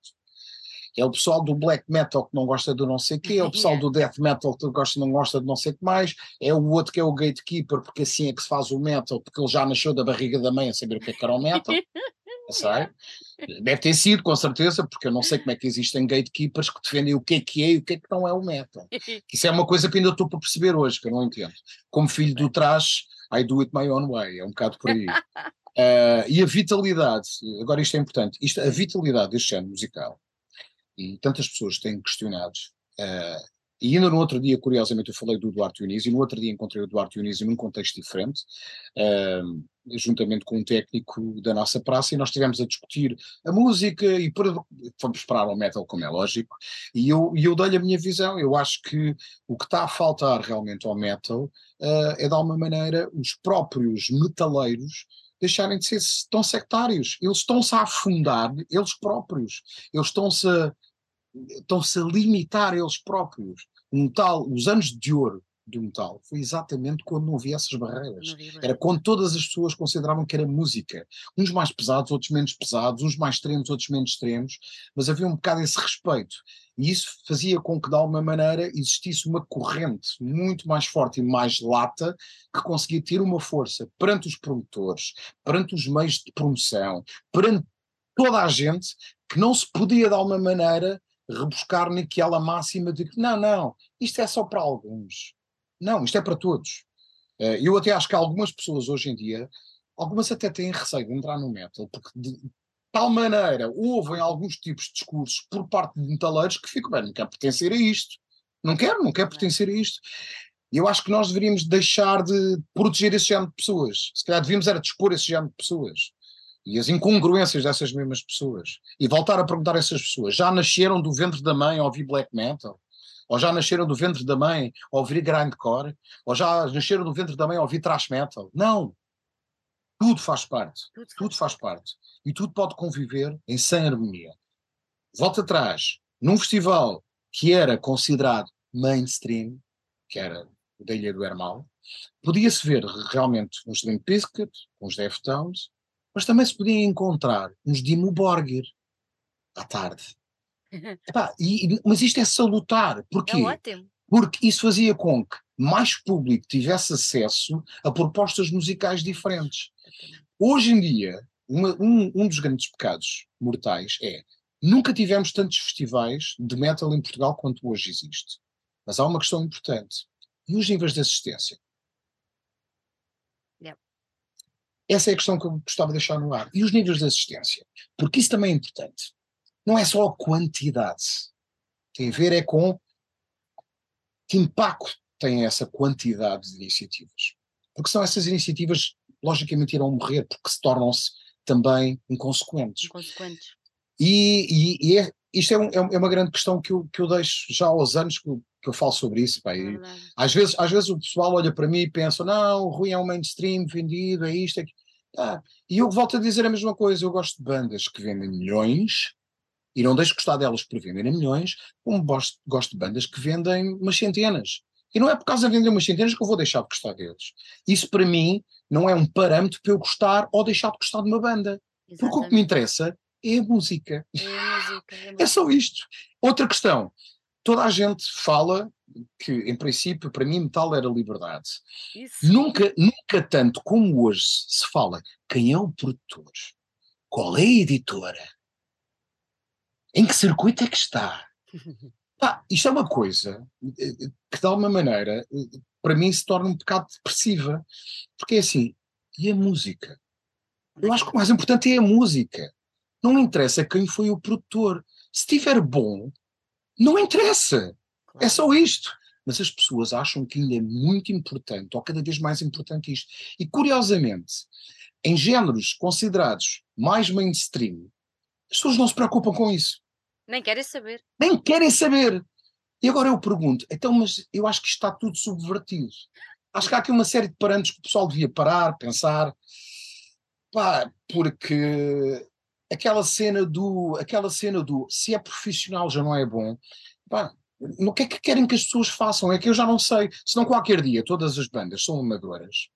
É o pessoal do black metal que não gosta do não sei o quê, é o [laughs] pessoal do death metal que gosta, não gosta de não sei o que mais, é o outro que é o gatekeeper, porque assim é que se faz o metal, porque ele já nasceu da barriga da mãe a saber o que é que era o metal. [laughs] sei. Deve ter sido, com certeza, porque eu não sei como é que existem gatekeepers que defendem o que é que é e o que é que não é o metal. [laughs] Isso é uma coisa que ainda estou para perceber hoje, que eu não entendo. Como filho do trash, I do it my own way, é um bocado por aí. Uh, [laughs] e a vitalidade, agora isto é importante, isto, a vitalidade deste género musical e tantas pessoas têm questionado. Uh, e ainda no outro dia, curiosamente, eu falei do Duarte Dionísio, e no outro dia encontrei o Duarte Dionísio num contexto diferente, uh, juntamente com um técnico da nossa praça, e nós estivemos a discutir a música e por, fomos parar ao metal, como é lógico, e eu, e eu dei-lhe a minha visão. Eu acho que o que está a faltar realmente ao metal uh, é, de alguma maneira, os próprios metaleiros deixarem de ser tão sectários. Eles estão-se a afundar, eles próprios. Eles estão-se a estão-se a limitar eles próprios. Um tal, os anos de ouro do metal foi exatamente quando não havia essas barreiras. Era quando todas as pessoas consideravam que era música. Uns mais pesados, outros menos pesados, uns mais extremos, outros menos extremos, mas havia um bocado esse respeito. E isso fazia com que, de alguma maneira, existisse uma corrente muito mais forte e mais lata que conseguia ter uma força perante os promotores, perante os meios de promoção, perante toda a gente, que não se podia, de alguma maneira, rebuscar naquela máxima de que não, não, isto é só para alguns. Não, isto é para todos. Eh, eu até acho que algumas pessoas hoje em dia, algumas até têm receio de entrar no metal, porque de tal maneira ouvem alguns tipos de discursos por parte de metaleiros que ficam, bem, não quero pertencer a isto. Não quero, não quero pertencer a isto. E eu acho que nós deveríamos deixar de proteger esse género de pessoas. Se calhar devíamos era dispor esse género de pessoas e as incongruências dessas mesmas pessoas e voltar a perguntar a essas pessoas: já nasceram do ventre da mãe a ouvir black metal? Ou já nasceram do ventre da mãe a ouvir grindcore? Ou já nasceram do ventre da mãe a ouvir thrash metal? Não! Tudo faz parte. Tudo, faz parte. E tudo pode conviver em sem harmonia. Volta atrás, num festival que era considerado mainstream, que era o da Ilha do Hermal, podia-se ver realmente uns Limp Bizkit, uns Deftones, mas também se podia encontrar uns Dimo Borgir à tarde. [laughs] Epá, e, mas isto é salutar. Porquê? É ótimo. Porque isso fazia com que mais público tivesse acesso a propostas musicais diferentes. Hoje em dia, uma, um, um dos grandes pecados mortais é nunca tivemos tantos festivais de metal em Portugal quanto hoje existe. Mas há uma questão importante. E os níveis de assistência? Essa é a questão que eu gostava de deixar no ar. E os níveis de assistência? Porque isso também é importante. Não é só a quantidade. Tem a ver é com que impacto tem essa quantidade de iniciativas. Porque são essas iniciativas, logicamente, irão morrer, porque se tornam-se também inconsequentes. Inconsequentes. E, e, e é, isto é, um, é, uma grande questão que eu, que eu deixo já aos anos que eu, que eu falo sobre isso. Pá, é às, vezes, às vezes o pessoal olha para mim e pensa: não, o Rui é um mainstream vendido, é isto, é aquilo. Ah, e eu volto a dizer a mesma coisa, eu gosto de bandas que vendem milhões e não deixo gostar delas por venderem milhões, como gosto, gosto de bandas que vendem umas centenas. E não é por causa de vender umas centenas que eu vou deixar de gostar deles. Isso para mim não é um parâmetro para eu gostar ou deixar de gostar de uma banda. Exatamente. Porque o que me interessa é a música. É, a música, é, a [laughs] é só isto. Outra questão. Toda a gente fala que em princípio para mim metal era liberdade. Isso. Nunca, nunca tanto como hoje se fala quem é o produtor, qual é a editora, em que circuito é que está. [laughs] Pá, isto é uma coisa eh, que de alguma maneira para mim se torna um bocado depressiva, porque é assim, e a música? Eu acho que o mais importante é a música. Não interessa quem foi o produtor. Se estiver bom, não interessa. É só isto. Mas as pessoas acham que ainda é muito importante, ou cada vez mais importante isto. E curiosamente, em géneros considerados mais mainstream, as pessoas não se preocupam com isso. Nem querem saber. Nem querem saber. E agora eu pergunto, então, mas eu acho que está tudo subvertido. Acho que há aqui uma série de parâmetros que o pessoal devia parar, pensar, pá, porque aquela cena do, aquela cena do se é profissional já não é bom, pá, no que é que querem que as pessoas façam? É que eu já não sei. Senão qualquer dia todas as bandas são amadoras,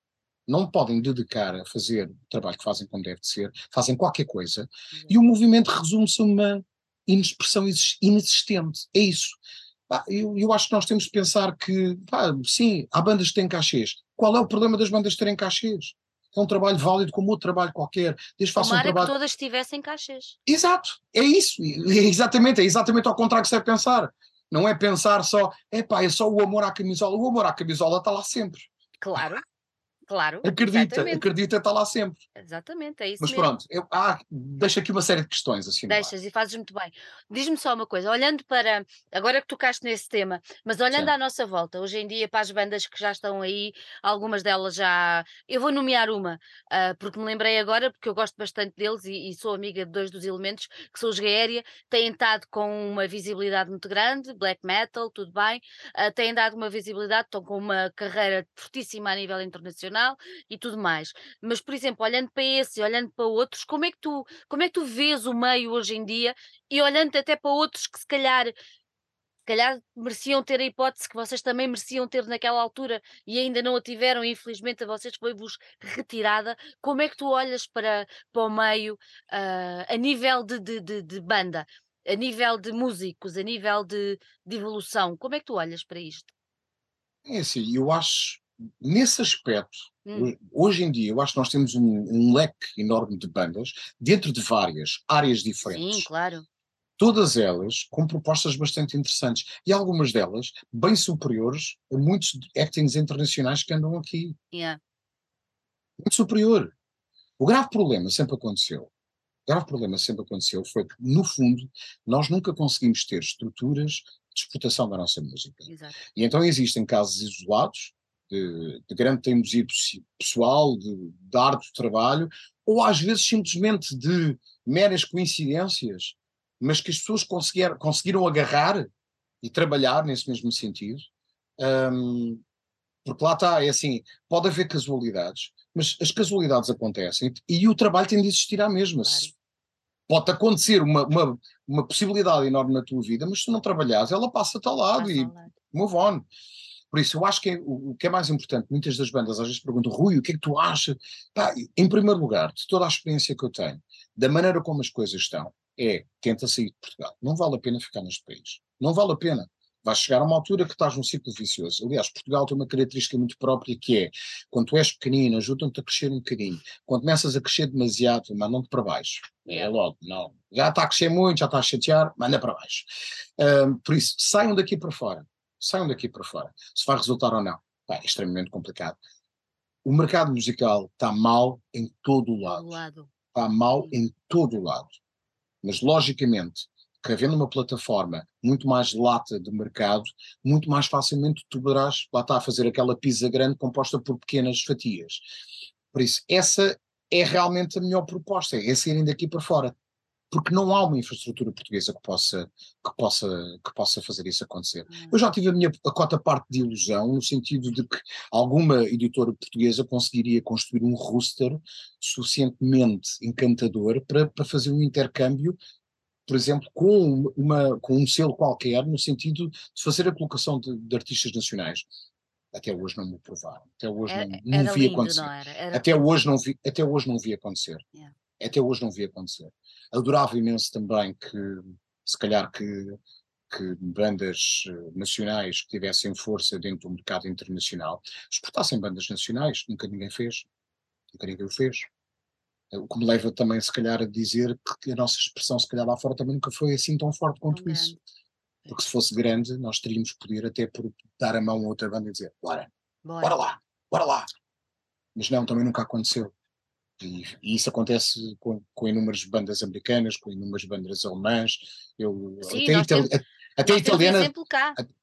não podem dedicar a fazer o trabalho que fazem como deve de ser, fazem qualquer coisa, uhum. e o movimento resume-se a uma inexpressão inexistente. É isso. Eu, eu, acho que nós temos de pensar que, pá, sim, há bandas que têm cachês. Qual é o problema das bandas terem cachês? É um trabalho válido como outro trabalho qualquer. Desde façam um trabalho... que todas tivessem cachês. Exato, é isso. É exatamente, é exatamente ao contrário que se deve pensar. Não é pensar só, é pá, é só o amor à camisola. O amor à camisola está lá sempre. Claro. Claro. Acredita, exatamente. acredita, está lá sempre. Exatamente, é isso. Mas mesmo. pronto, eu, ah, deixa aqui uma série de questões assim. Deixas e fazes muito bem. Diz-me só uma coisa, olhando para, agora que tocaste nesse tema, mas olhando Sim. à nossa volta, hoje em dia, para as bandas que já estão aí, algumas delas já. Eu vou nomear uma, uh, porque me lembrei agora, porque eu gosto bastante deles e, e, sou amiga de dois dos elementos, que são os Gaéria, têm estado com uma visibilidade muito grande, black metal, tudo bem, uh, têm dado uma visibilidade, estão com uma carreira fortíssima a nível internacional e tudo mais. Mas, por exemplo, olhando para esse e olhando para outros, como é que tu, como é que tu vês o meio hoje em dia e olhando até para outros que se calhar se calhar mereciam ter a hipótese que vocês também mereciam ter naquela altura e ainda não a tiveram, infelizmente a vocês foi-vos retirada. Como é que tu olhas para, para o meio uh, a nível de, de, de, de, banda, a nível de músicos, a nível de, de evolução? Como é que tu olhas para isto? É assim, eu acho nesse aspecto, hum. hoje em dia, eu acho que nós temos um, um, leque enorme de bandas dentro de várias áreas diferentes. Sim, claro. Todas elas com propostas bastante interessantes e algumas delas bem superiores a muitos actings internacionais que andam aqui. Yeah. Muito superior. O grave problema sempre aconteceu. O grave problema sempre aconteceu foi que, no fundo, nós nunca conseguimos ter estruturas de exportação da nossa música. Exato. E então existem casos isolados, de, de grande teimosia pessoal, de, de árduo trabalho, ou às vezes simplesmente de meras coincidências, mas que as pessoas conseguiram, conseguiram agarrar e trabalhar nesse mesmo sentido. Um, porque lá está, é assim, pode haver casualidades, mas as casualidades acontecem e o trabalho tem de existir à mesma. Claro. Pode acontecer uma, uma, uma possibilidade enorme na tua vida, mas se não trabalhares, ela passa-te ao lado passa e lado. move on. Por isso, eu acho que é, o, o, que é mais importante, muitas das bandas às vezes perguntam, Rui, o que é que tu achas? Pá, em primeiro lugar, de toda a experiência que eu tenho, da maneira como as coisas estão, é tenta sair de Portugal. Não vale a pena ficar neste país. Não vale a pena. Vais chegar a uma altura que estás num ciclo vicioso. Aliás, Portugal tem uma característica muito própria que é, quando tu és pequenino, ajudam-te a crescer um bocadinho. Quando começas a crescer demasiado, mandam-te para baixo. É logo, não. Já está a crescer muito, já está a chatear, manda para baixo. Um, por isso, saiam daqui para fora saiam daqui para fora. Se vai resultar ou não, é extremamente complicado. O mercado musical está mal em todo o lado. lado. Está mal em todo o lado. Mas, logicamente, que havendo uma plataforma muito mais lata de mercado, muito mais facilmente tu poderás lá está a fazer aquela pizza grande composta por pequenas fatias. Por isso, essa é realmente a melhor proposta, é saírem daqui para fora porque não há uma infraestrutura portuguesa que possa, que possa, que possa fazer isso acontecer. Hum. Eu já tive a minha a cota parte de ilusão, no sentido de que alguma editora portuguesa conseguiria construir um roster suficientemente encantador para, para fazer um intercâmbio por exemplo, com, uma, com um selo qualquer, no sentido de fazer a colocação de, de artistas nacionais. Até hoje não me provaram. Até hoje era, não, não vi lindo, acontecer. Não era? Era até, hoje não vi, até hoje não vi acontecer. Yeah. Até hoje não vi acontecer. Adorava imenso também que, se calhar, que, que bandas eh, nacionais que tivessem força dentro do mercado internacional exportassem bandas nacionais, nunca ninguém fez, nunca ninguém o fez. Eh, o que me leva também, se calhar, a dizer que a nossa expressão, se calhar lá fora, também nunca foi assim tão forte quanto isso. Porque se fosse grande, nós teríamos poder até por dar a mão a outra banda e dizer: bora, bora, bora lá, bora lá. Mas não, também nunca aconteceu. E, e, isso acontece com, com inúmeras bandas americanas, com inúmeras bandas alemãs. Eu, Sim, até, temos, até italiana,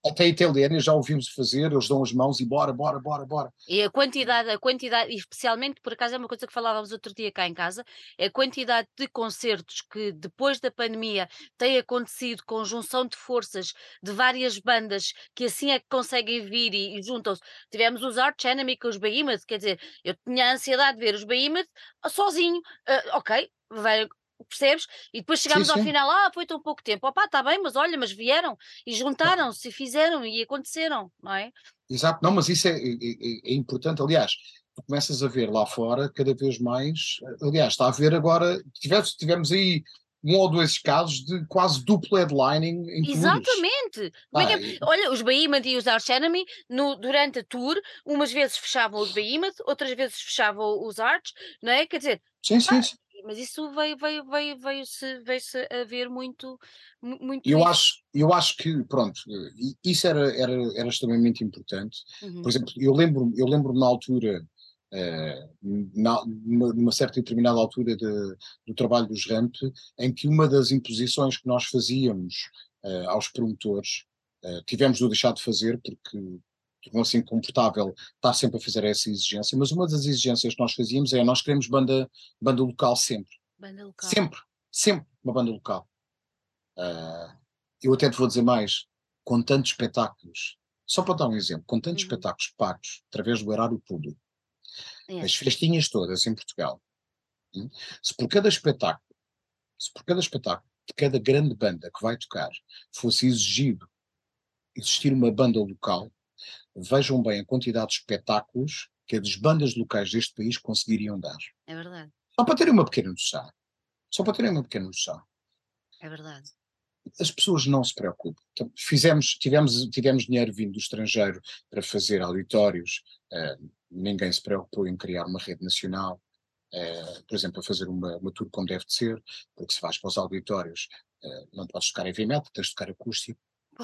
até italiana já ouvimos fazer, eles dão as mãos e bora, bora, bora, bora. E a quantidade, a quantidade, especialmente por acaso é uma coisa que falávamos outro dia cá em casa, a quantidade de concertos que depois da pandemia tem acontecido, conjunção de forças de várias bandas que assim é que conseguem vir e, e juntam-se. Tivemos os Arch Enemy com os Behemoth, quer dizer, eu tinha a ansiedade de ver os Behemoth sozinho, uh, ok, vai, percebes? E depois chegámos sim, ao final, ah, foi tão pouco tempo, opá, está bem, mas olha, mas vieram e juntaram-se e fizeram e aconteceram, não é? Exato, não, mas isso é, é- é- é importante. Aliás, tu começas a ver lá fora cada vez mais. Aliás, está a ver agora. Tivemos, tivemos aí um ou dois casos de quase duplo headlining em. Exatamente! Como é é? Ah, Olha, os Behemoth e os Arch Enemy, no, durante a tour, umas vezes fechavam os Behemoth, outras vezes fechavam os Arch, não é? Quer dizer, sim, sim, sim. Mas isso veio, veio, veio, veio-se veio-se a ver muito, mu- muito Eu isso. acho, eu acho que, pronto, i- isso era, era, era extremamente importante. Uhum. Por exemplo, eu lembro, eu lembro na altura, eh, na, numa, certa e determinada altura de- do trabalho dos RAMP, em que uma das imposições que nós fazíamos eh, aos promotores, eh, tivemos de deixar de fazer porque tornou-se incomportável estar sempre a fazer essa exigência, mas uma das exigências que nós fazíamos é nós queremos banda, banda local sempre. Banda local. Sempre, sempre uma banda local. Ah, eu até te vou dizer mais, com tantos espetáculos, só para dar um exemplo, com tantos Uhum. espetáculos pagos através do erário público, É. as festinhas todas em Portugal, hum, se por cada espetáculo, se por cada espetáculo de cada grande banda que vai tocar fosse exigido existir uma banda local, vejam bem a quantidade de espetáculos que as bandas locais deste país conseguiriam dar. É verdade, Só para terem uma pequena noção. Só para terem uma pequena noção. é verdade. as pessoas não se preocupam. Então, fizemos, tivemos, tivemos dinheiro vindo do estrangeiro para fazer auditórios, eh, ninguém se preocupou em criar uma rede nacional, eh, por exemplo, a fazer uma, uma tour como deve de ser, porque se vais para os auditórios eh, não podes tocar heavy metal, tens de tocar acústico.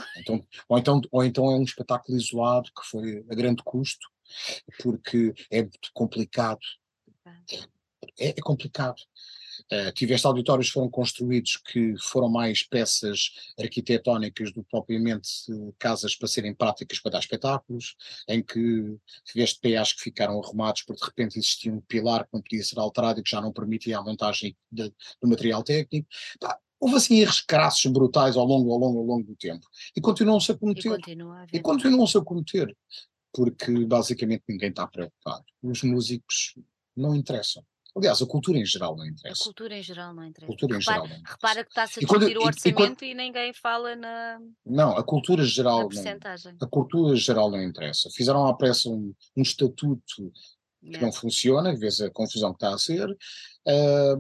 [laughs] Então, ou, então, ou então é um espetáculo isolado que foi a grande custo, porque é complicado. É, é complicado. Uh, tiveste auditórios que foram construídos que foram mais peças arquitetónicas do que propriamente uh, casas para serem práticas para dar espetáculos, em que tiveste PAs que ficaram arrumados porque de repente existia um pilar que não podia ser alterado e que já não permitia a montagem de, do material técnico. Pá, houve assim erros crassos brutais ao longo, ao longo, ao longo do tempo. E continuam-se a E cometer. continua a E continuam-se a cometer. Porque basicamente ninguém está preocupado. Os músicos não interessam. Aliás, a cultura em geral não A interessa. cultura em geral não interessa. cultura em repara, geral não interessa. repara que está-se a E quando- discutir o e- e orçamento quando- e, ninguém fala na, Não, a cultura na geral não, a cultura geral não interessa. Fizeram à pressa um, um estatuto que Yeah. não funciona, vês a confusão que está a ser. Ah,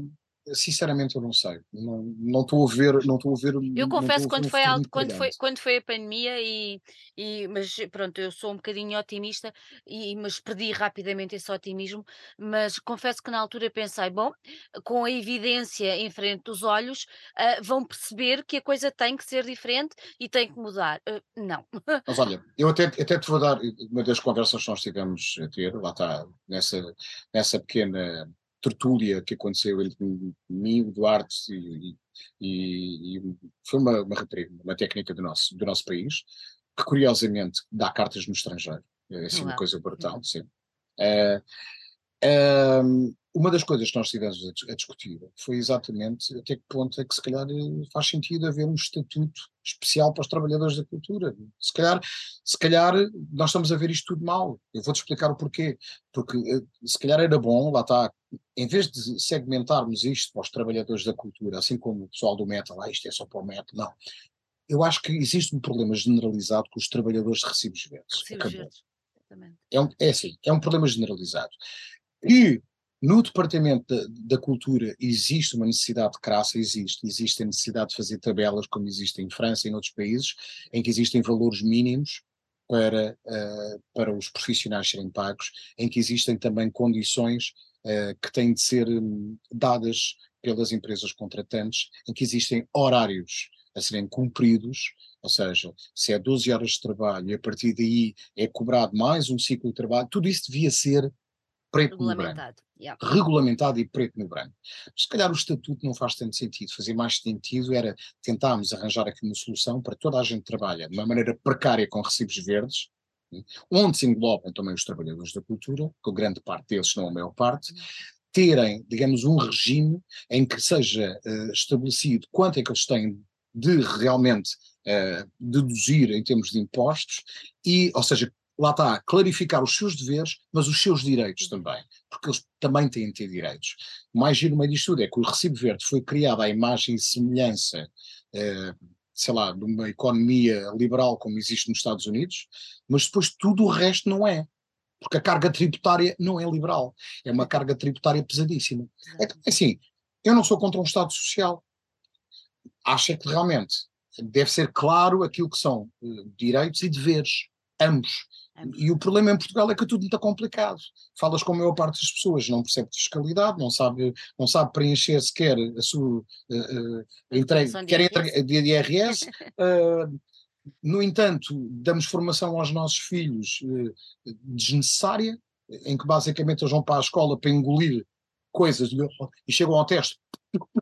sinceramente eu não sei. Não estou a ver, não estou a ver. Eu confesso quando foi, quando, foi, quando foi a pandemia e, e mas pronto, eu sou um bocadinho otimista e mas perdi rapidamente esse otimismo, mas confesso que na altura pensei, bom, com a evidência em frente dos olhos, ah, vão perceber que a coisa tem que ser diferente e tem que mudar. Ah, não. [laughs] Mas olha, eu até, até te vou dar uma das conversas que nós tivemos a ter, lá está, nessa, nessa pequena tertúlia que aconteceu entre mim, o Duarte e, e, e foi uma, uma uma técnica do nosso, do nosso país, que curiosamente dá cartas no estrangeiro. É assim uma Uau. coisa brutal, sim. Eh, ehm, uma das coisas que nós estivemos a, dis- a discutir foi exatamente até que ponto é que se calhar eh, faz sentido haver um estatuto especial para os trabalhadores da cultura. Se calhar, se calhar nós estamos a ver isto tudo mal. Eu vou-te explicar o porquê. Porque eh, se calhar era bom, lá está, em vez de segmentarmos isto para os trabalhadores da cultura, assim como o pessoal do metal, ah, isto é só para o metal, não. Eu acho que existe um problema generalizado com os trabalhadores de recibos verdes. Recibos verdes. Exatamente. É, um, é assim, é um problema generalizado. E no Departamento da, Cultura existe uma necessidade crassa, existe. Existe a necessidade de fazer tabelas, como existe em França e em outros países, em que existem valores mínimos para, eh, para os profissionais serem pagos, em que existem também condições eh, que têm de ser hum, dadas pelas empresas contratantes, em que existem horários a serem cumpridos, ou seja, se é 12 horas de trabalho e a partir daí é cobrado mais um ciclo de trabalho, tudo isso devia ser preto no branco Regulamentado. Yeah. regulamentado e preto no branco. Se calhar o estatuto não faz tanto sentido, fazia mais sentido era tentarmos arranjar aqui uma solução para toda a gente que trabalha de uma maneira precária com recibos verdes, né, onde se englobam também os trabalhadores da cultura, com grande parte deles, não a maior parte, terem, digamos, um regime em que seja eh, estabelecido quanto é que eles têm de realmente eh, deduzir em termos de impostos e, ou seja, lá está, clarificar os seus deveres, mas os seus direitos também, porque eles também têm de ter direitos. O mais giro no meio disto tudo é que o Recibo Verde foi criado à imagem e semelhança, eh, sei lá, de uma economia liberal como existe nos Estados Unidos, mas depois tudo o resto não é. Porque a carga tributária não é liberal, é uma carga tributária pesadíssima. É assim, eu não sou contra um Estado social. Acho é que realmente deve ser claro aquilo que são uh, direitos e deveres, ambos. E o problema em Portugal é que é tudo muito complicado. Falas com a maior parte das pessoas, não percebe de fiscalidade, não sabe, não sabe preencher sequer a sua uh, uh, entrega, quer entrega de IRS. uh, [laughs] no entanto, damos formação aos nossos filhos desnecessária, em que basicamente eles vão para a escola para engolir coisas e chegam ao teste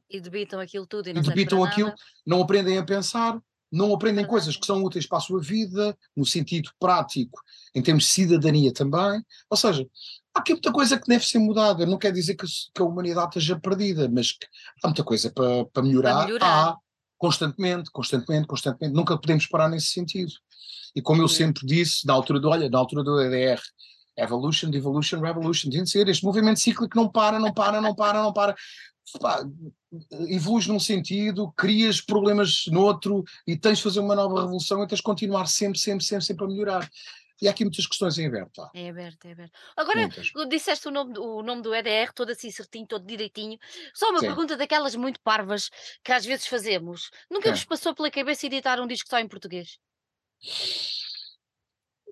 e debitam aquilo tudo e não e debitam aquilo, não aprendem a pensar, não aprendem coisas que são úteis para a sua vida, no sentido prático, em termos de cidadania também. Ou seja, há aqui muita coisa que deve ser mudada. Não quer dizer que, que a humanidade esteja perdida, mas que há muita coisa para, para melhorar. Para melhorar. Há, constantemente, constantemente, constantemente. Nunca podemos parar nesse sentido. E como eu sempre disse, na altura do, olha, na altura do EDR, Evolution, Devolution, Revolution, tem de ser este movimento cíclico não para, não para, não para, não para pá, evoluís num sentido, crias problemas noutro e tens de fazer uma nova revolução e tens de continuar sempre, sempre, sempre, sempre a melhorar. E há aqui muitas questões em aberto. Tá? É aberto, é aberto. Agora, muitas. disseste o nome, o nome do EDR, todo assim certinho, todo direitinho. Só uma Sim. pergunta daquelas muito parvas que às vezes fazemos. Nunca é. vos passou pela cabeça editar um disco só em português?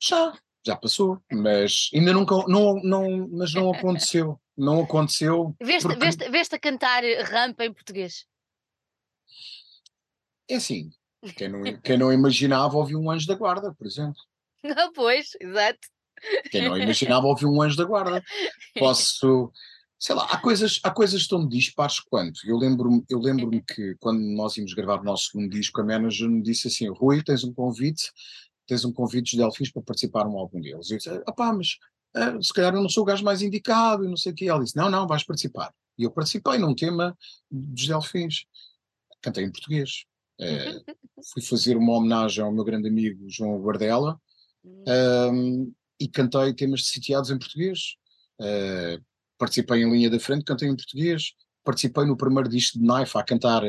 Já, já passou, mas ainda nunca, não, não, mas não aconteceu não aconteceu. Veste, porque... veste, veste a cantar rampa em português? É assim, quem não, quem não imaginava ouvir um anjo da guarda, por exemplo. [laughs] Ah, pois, exato. Quem não imaginava ouvir um anjo da guarda. Posso, sei lá, há coisas, há coisas tão dispares quanto. Eu lembro-me eu lembro que quando nós íamos gravar o nosso segundo disco, a manager me disse assim: Rui, tens um convite, tens um convite dos Delfins para participar num álbum deles. Eu disse: pá, mas ah, se calhar eu não sou o gajo mais indicado e não sei o que. Ela disse, não, não, vais participar. E eu participei num tema dos Delfins. Cantei em português. Uh, [laughs] fui fazer uma homenagem ao meu grande amigo João Guardela um, e cantei temas sitiados em português. Uh, participei em linha da frente, cantei em português. Participei no primeiro disco de Knife a cantar,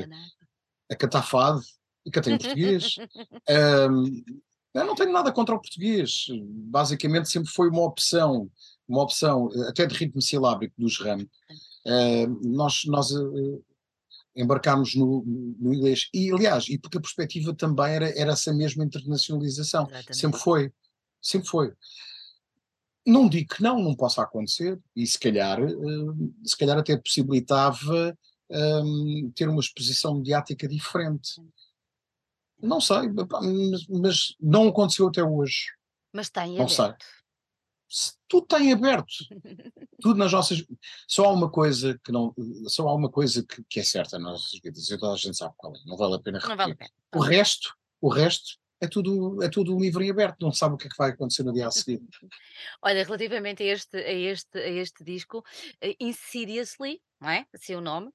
a cantar fado e cantei em português. [laughs] Um, Eu não tenho nada contra o português. Basicamente sempre foi uma opção, uma opção até de ritmo silábico dos RAM. Uh, nós nós uh, embarcámos no, no, inglês. E, aliás, e porque a perspectiva também era, era essa mesma internacionalização. Exatamente. Sempre foi. Sempre foi. Não digo que não, não possa acontecer, e se calhar, uh, se calhar até possibilitava um, ter uma exposição mediática diferente. Não sei, mas, não aconteceu até hoje. Mas tem não aberto. Sei. Tudo tem aberto. [laughs] Tudo nas nossas. Só há uma coisa que não. Só há uma coisa que, que é certa nas nossas vidas, e toda a gente sabe qual é. Não vale a pena repetir. Não vale a pena. O resto, o resto é tudo, é tudo livre e aberto, não sabe o que é que vai acontecer no dia a seguir. [laughs] Olha, relativamente a este, a este, a este disco, uh, Insidiously, não é? Assim é o nome.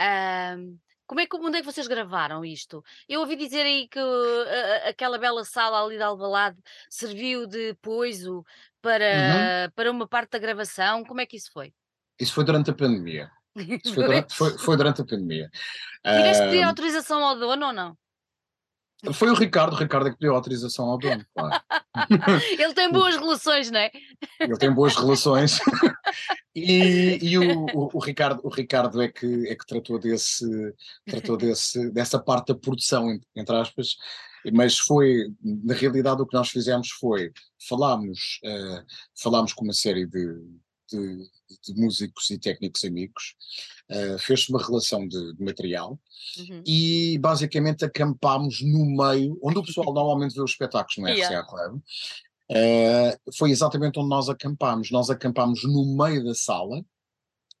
Um, como é que, onde é que vocês gravaram isto? Eu ouvi dizer aí que uh, aquela bela sala ali de Alvalade serviu de poiso uhum. para, para uma parte da gravação. Como é que isso foi? Isso foi durante a pandemia. [laughs] Isso foi, durante, foi, foi durante a pandemia. Tiveste pedir autorização ao dono ou não? Foi o Ricardo, o Ricardo é que deu autorização ao dono. Claro. [laughs] Ele tem boas relações, não é? Ele tem boas relações. e, e o, o, o, Ricardo, o Ricardo é que, é que tratou, desse, tratou desse, dessa parte da produção, entre aspas, mas foi, na realidade, o que nós fizemos foi falámos, uh, falámos com uma série de, de, de músicos e técnicos amigos, uh, fez-se uma relação de, de material uhum. e basicamente acampámos no meio, onde o pessoal normalmente vê os espetáculos no RCA yeah. Club, uh, foi exatamente onde nós acampámos. Nós acampámos no meio da sala,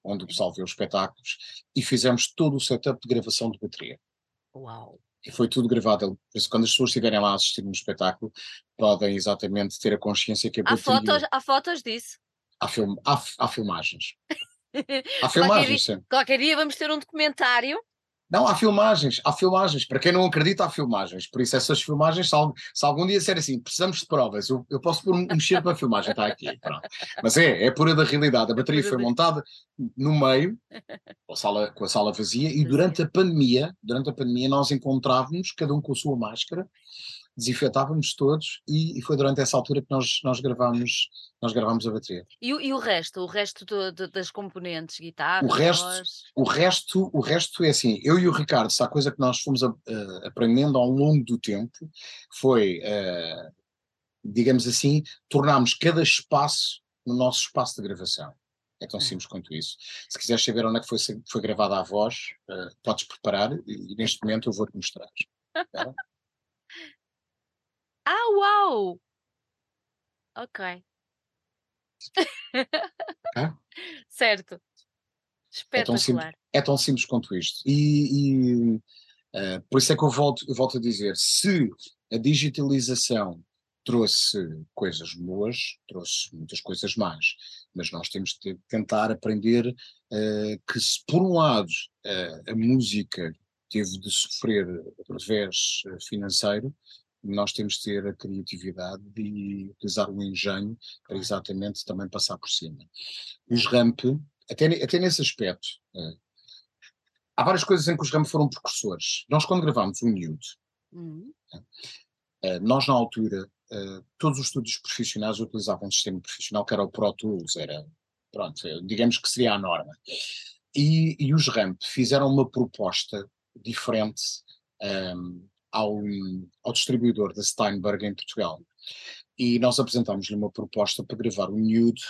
onde o pessoal vê os espetáculos, e fizemos todo o setup de gravação de bateria. Uau! E foi tudo gravado. Por isso, quando as pessoas estiverem lá a assistir um espetáculo, podem exatamente ter a consciência que a bateria... Há fotos, há fotos disso? Há, film, há, há filmagens. [laughs] Há filmagens, qualquer dia, qualquer dia vamos ter um documentário Não, há filmagens, há filmagens. Para quem não acredita, há filmagens. Por isso, essas filmagens, se, algum, se algum dia disser assim, precisamos de provas, eu, eu posso pôr um, mexer para a filmagem, está aqui. Pronto. Mas é, é pura da realidade. A bateria foi montada no meio, [laughs] com a sala, com a sala vazia, e durante a pandemia, durante a pandemia, nós encontrávamos, cada um com a sua máscara, desinfetávamos todos e, e, foi durante essa altura que nós, nós gravámos nós gravámos a bateria. E, e o resto, o resto do, do, das componentes, guitarra, o resto, voz? o resto, o resto é assim, eu e o Ricardo, se há coisa que nós fomos a, a, aprendendo ao longo do tempo, foi, uh, digamos assim, tornarmos cada espaço no nosso espaço de gravação. É tão simples quanto isso. Se quiseres saber onde é que foi, foi gravada a voz, uh, podes preparar e, e neste momento eu vou-te mostrar. [laughs] Ah, uau! Ok. [laughs] Certo. É tão, simples, é tão simples quanto isto. E, e uh, por isso é que eu volto, eu volto a dizer: se a digitalização trouxe coisas boas, trouxe muitas coisas más, mas nós temos de tentar aprender uh, que, se por um lado uh, a música teve de sofrer revés financeiro, nós temos de ter a criatividade de utilizar o engenho para exatamente também passar por cima. Os ramp, até, até nesse aspecto, uh, há várias coisas em que os ramp foram precursores. Nós quando gravámos o Nude, uhum. uh, nós na altura, todos os estúdios profissionais utilizavam um sistema profissional que era o Pro Tools, era, pronto, digamos que seria a norma. E, e os ramp fizeram uma proposta diferente um, ao, ao distribuidor da Steinberg em Portugal. E nós apresentámos-lhe uma proposta para gravar o Nude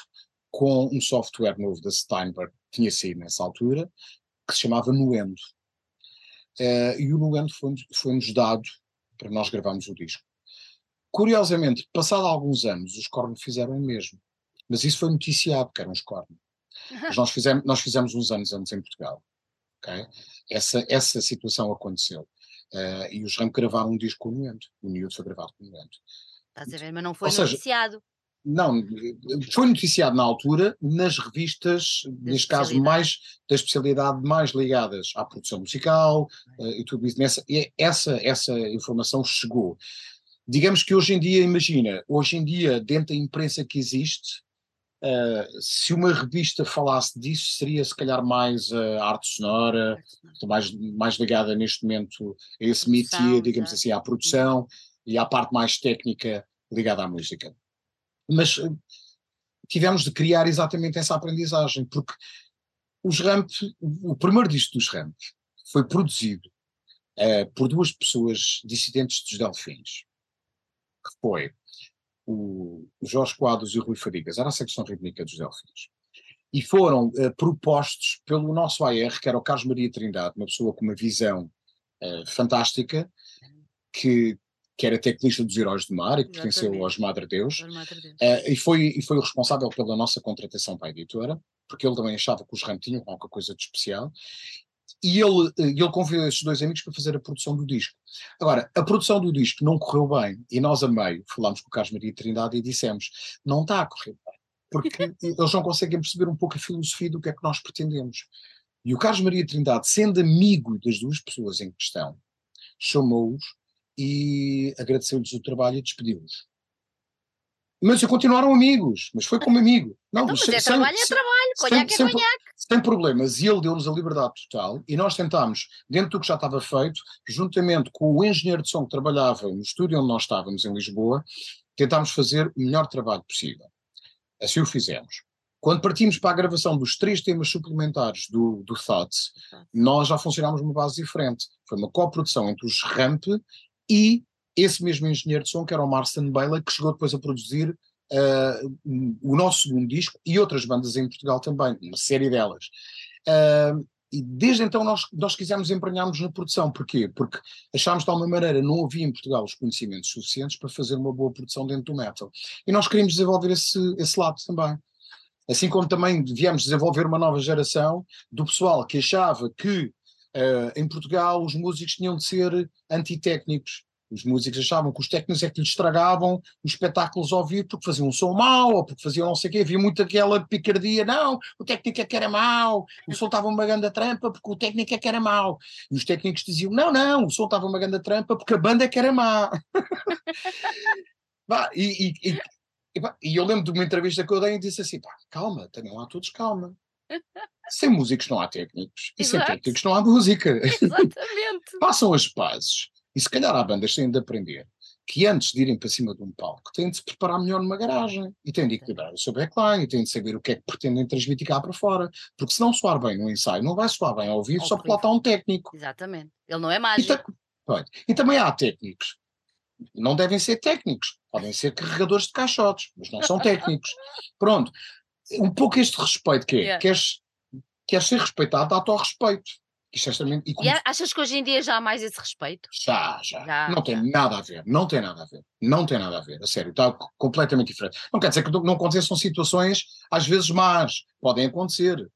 com um software novo da Steinberg, que tinha saído nessa altura, que se chamava Nuendo. Uh, e o Nuendo foi-nos foi dado para nós gravarmos o disco. Curiosamente, passado alguns anos, os Korn fizeram o mesmo. Mas isso foi noticiado, que eram os Korn. Mas nós [laughs] fizemos, nós fizemos uns anos antes em Portugal. Okay? Essa, essa situação aconteceu. Uh, e os Ram gravaram um disco com o Nuendo. O Nuendo foi gravado com o Nuendo. Estás a ver, mas não foi Ou noticiado. Seja, não, foi noticiado na altura nas revistas, da neste caso, mais da especialidade mais ligadas à produção musical uh, e tudo isso. Nessa, e essa, essa informação chegou. Digamos que hoje em dia, imagina, hoje em dia, dentro da imprensa que existe, Uh, se uma revista falasse disso, seria se calhar mais a arte sonora, mais, mais ligada neste momento a esse métier, digamos assim, à produção e à parte mais técnica ligada à música. Mas uh, tivemos de criar exatamente essa aprendizagem, porque os Ramp, o primeiro disco dos Ramp foi produzido uh, por duas pessoas dissidentes dos Delfins, que foi o Jorge Quadros e o Rui Fadigas, era a secção rítmica dos Delfins. E foram uh, propostos pelo nosso AR, que era o Carlos Maria Trindade, uma pessoa com uma visão uh, fantástica, que, que era teclista dos Heróis do Mar e que pertenceu aos Madre Deus, Madre Deus. Uh, e, foi, e foi o responsável pela nossa contratação para a editora, porque ele também achava que os RAM tinham alguma coisa de especial, e ele, eh, ele convidou esses dois amigos para fazer a produção do disco. Agora, a produção do disco não correu bem, e nós a meio falámos com o Carlos Maria Trindade e dissemos: não está a correr bem, porque [laughs] eles não conseguem perceber um pouco a filosofia do que é que nós pretendemos. E o Carlos Maria Trindade, sendo amigo das duas pessoas em questão, chamou-os e agradeceu-lhes o trabalho e despediu-os. Mas continuaram amigos, mas foi como amigo. Não, então, mas é trabalho, é trabalho, conhaque é conhaque. Sem problemas, e ele deu-nos a liberdade total, e nós tentámos, dentro do que já estava feito, juntamente com o engenheiro de som que trabalhava no estúdio onde nós estávamos, em Lisboa, tentámos fazer o melhor trabalho possível. Assim o fizemos. Quando partimos para a gravação dos três temas suplementares do, do Thoughts, nós já funcionámos numa base diferente. Foi uma coprodução entre os Ramp e esse mesmo engenheiro de som, que era o Marston Bailey, que chegou depois a produzir uh, o nosso segundo disco e outras bandas em Portugal também, uma série delas. Uh, e desde então nós, nós quisemos emprenhar-nos na produção. Porquê? Porque achámos de alguma maneira não havia em Portugal os conhecimentos suficientes para fazer uma boa produção dentro do metal. E nós queríamos desenvolver esse, esse lado também. Assim como também devíamos desenvolver uma nova geração do pessoal que achava que uh, em Portugal os músicos tinham de ser antitécnicos Os músicos achavam que os técnicos é que lhes estragavam os espetáculos ao vivo porque faziam um som mau ou porque faziam não sei o quê. Havia muito aquela picardia, não, o técnico é que era mau, o som estava uma grande trampa porque o técnico é que era mau. E os técnicos diziam, não, não, o som estava uma grande trampa porque a banda é que era má. [laughs] e, e, e, e, eu lembro de uma entrevista que eu dei e disse assim, pá, calma, tenham lá todos calma. Sem músicos não há técnicos. E sem técnicos não há música. Exatamente. [laughs] Façam as pazes. E se calhar há bandas têm de aprender que antes de irem para cima de um palco têm de se preparar melhor numa garagem e têm de equilibrar o seu backline e têm de saber o que é que pretendem transmitir cá para fora. Porque se não soar bem no ensaio, não vai soar bem ao vivo só porque lá está um técnico. Exatamente. Ele não é mágico. E, e também há técnicos. Não devem ser técnicos, podem ser carregadores de caixotes, mas não são técnicos. [laughs] Pronto. Um pouco este respeito que é, yeah. queres, queres ser respeitado, dá-te ao respeito. Isto é extremamente, e, e achas que hoje em dia já há mais esse respeito? Já, já. já não tem nada a ver. Não tem nada a ver. Não tem nada a ver. A sério, está completamente diferente. Não quer dizer que não aconteçam situações, às vezes más. Podem acontecer.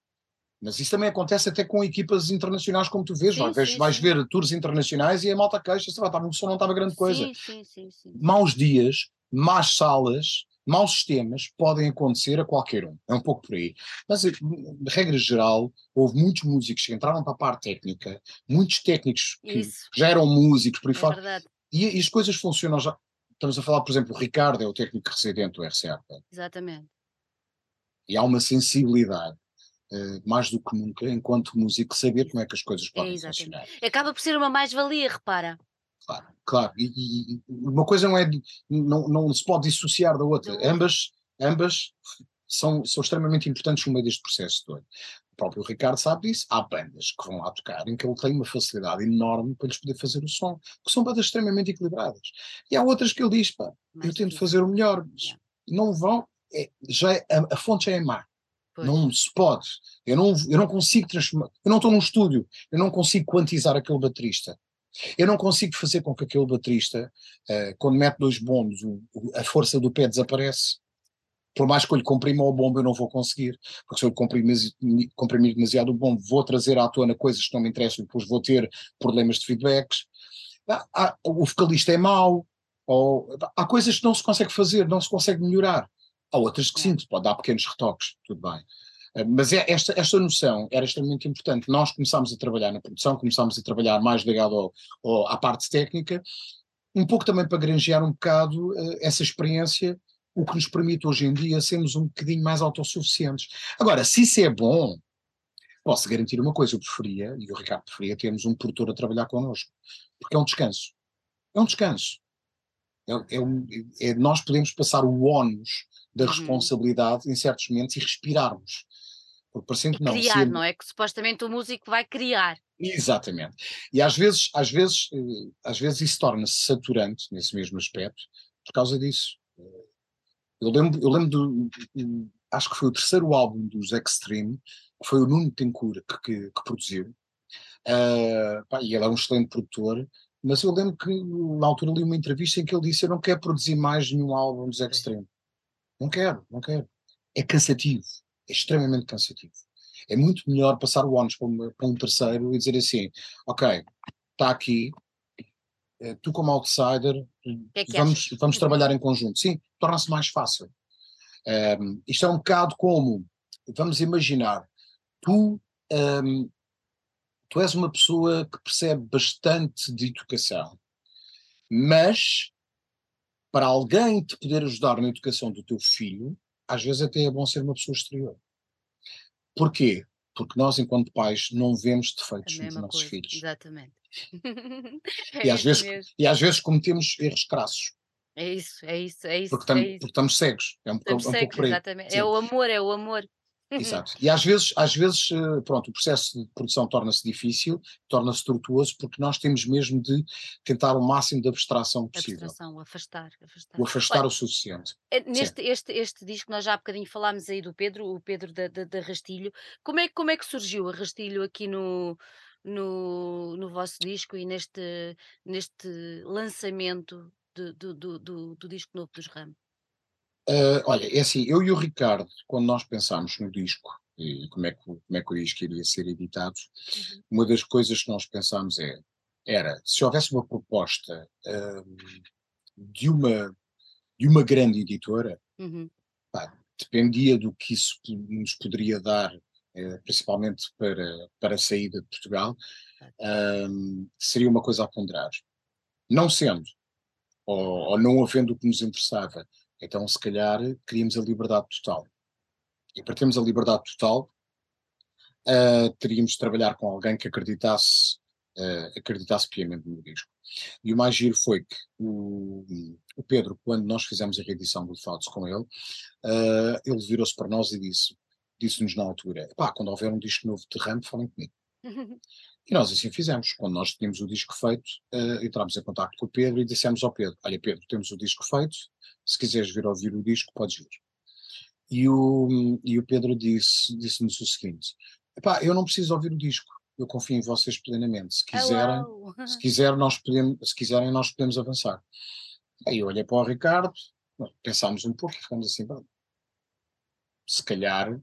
Mas isso também acontece até com equipas internacionais, como tu vês. Sim, vais, sim, vais sim. ver tours internacionais e a malta queixa-se, o som não estava grande coisa. Sim, sim, sim, Maus dias, más salas, maus sistemas podem acontecer a qualquer um. É um pouco por aí. Mas, de regra geral, houve muitos músicos que entraram para a parte técnica, muitos técnicos que Isso. já eram músicos, por aí é fora. E, e, as coisas funcionam já. Estamos a falar, por exemplo, o Ricardo é o técnico residente do RCA. Exatamente. E há uma sensibilidade. Uh, mais do que nunca, enquanto músico, saber como é que as coisas podem é, funcionar. Acaba por ser uma mais-valia, repara. Claro, claro. E, e, uma coisa não é não, não se pode dissociar da outra. Não. Ambas, ambas são, são extremamente importantes no meio deste processo todo. O próprio Ricardo sabe disso. Há bandas que vão lá tocar em que ele tem uma facilidade enorme para lhes poder fazer o som, que são bandas extremamente equilibradas. E há outras que ele diz, pá, eu tento fazer o melhor, mas não vão, é, já é, a, a, fonte já é má. Pois. Não se pode. Eu não, eu não consigo transformar. Eu não estou num estúdio. Eu não consigo quantizar aquele baterista. Eu não consigo fazer com que aquele baterista, uh, quando mete dois bombos, o, o, a força do pé desaparece. Por mais que eu lhe comprima o bombo, eu não vou conseguir. Porque se eu lhe comprimir, demasiado o bombo, vou trazer à tona coisas que não me interessam, depois vou ter problemas de feedbacks. Há, há, o vocalista é mau, ou, há coisas que não se consegue fazer, não se consegue melhorar. Há outras que sim, pode dar pequenos retoques, tudo bem. Eh, mas é, esta, esta noção era extremamente importante. Nós começámos a trabalhar na produção, começámos a trabalhar mais ligado ao, ao, à parte técnica, um pouco também para granjear um bocado uh, essa experiência, o que nos permite hoje em dia sermos um bocadinho mais autossuficientes. Agora, se isso é bom, posso garantir uma coisa, eu preferia, e o Ricardo preferia, termos um produtor a trabalhar connosco, porque é um descanso. É um descanso. É, é, um, é nós podemos passar o ónus da uhum. responsabilidade em certos momentos e respirarmos. Porque parecendo que não. Criar, não é? Que supostamente o músico vai criar. Exatamente. E às vezes, às vezes, eh, às vezes isso torna-se saturante nesse mesmo aspecto por causa disso. Eu lembro, eu lembro do, acho que foi o terceiro álbum dos Extreme, que foi o Nuno Tencourt que, que, que produziu. Uh, pá, e ele é um excelente produtor, mas eu lembro que na altura li uma entrevista em que ele disse: Eu não quero produzir mais nenhum álbum dos Extreme. Não quero, não quero. É cansativo é extremamente cansativo. É muito melhor passar o ónus para, para, um terceiro e dizer assim: ok, está aqui, eh, tu como outsider, que vamos, vamos trabalhar em conjunto. Sim, torna-se mais fácil. Um, isto é um bocado como, vamos imaginar, tu, um, tu és uma pessoa que percebe bastante de educação, mas para alguém te poder ajudar na educação do teu filho, às vezes até é bom ser uma pessoa exterior. Porquê? Porque nós, enquanto pais, não vemos defeitos nos nossos coisa, filhos. Exatamente. [laughs] é e, às vezes, e às vezes cometemos erros crassos. É isso, é isso, é isso. Porque, tam, é isso. porque estamos cegos. É um, estamos um cegos, pouco exatamente. É o amor, é o amor. Exato. [laughs] E às vezes, às vezes, eh, pronto, o processo de produção torna-se difícil, torna-se tortuoso, porque nós temos mesmo de tentar o máximo de abstração possível. Abstração, afastar, afastar. O afastar Olha, o suficiente. Eh, neste este, este disco, nós já há bocadinho falámos aí do Pedro, o Pedro da, da, da Rastilho. Como é, como é que surgiu a Rastilho aqui no, no, no vosso disco e neste, neste lançamento de, do, do, do, do disco novo dos Ramos? Uh, olha, é assim, eu e o Ricardo, quando nós pensámos no disco e como é que, como é que o disco iria ser editado, uhum. uma das coisas que nós pensámos é era se houvesse uma proposta hum, de, uma, de uma grande editora, Uhum. pá, dependia do que isso nos poderia dar, eh, principalmente para, para a saída de Portugal, seria uma coisa a ponderar. Não sendo, ou, ou não havendo o que nos interessava, então se calhar queríamos a liberdade total. E para termos a liberdade total, uh, teríamos de trabalhar com alguém que acreditasse, uh, acreditasse piamente no disco. E o mais giro foi que o, o Pedro, quando nós fizemos a reedição do Thoughts com ele, uh, ele virou-se para nós e disse, disse-nos na altura, pá, quando houver um disco novo de Ramp, falem comigo. [laughs] E nós assim fizemos. Quando nós tínhamos o disco feito, uh, entramos em contato com o Pedro e dissemos ao Pedro: Olha, Pedro, temos o disco feito, se quiseres vir ouvir o disco, podes vir. E o, e o Pedro disse, disse-nos o seguinte: eu não preciso ouvir o disco, eu confio em vocês plenamente. Se quiserem, se, [laughs] quiser, nós podemos, se quiserem, nós podemos avançar. Aí eu olhei para o Ricardo, pensámos um pouco e ficamos assim: se calhar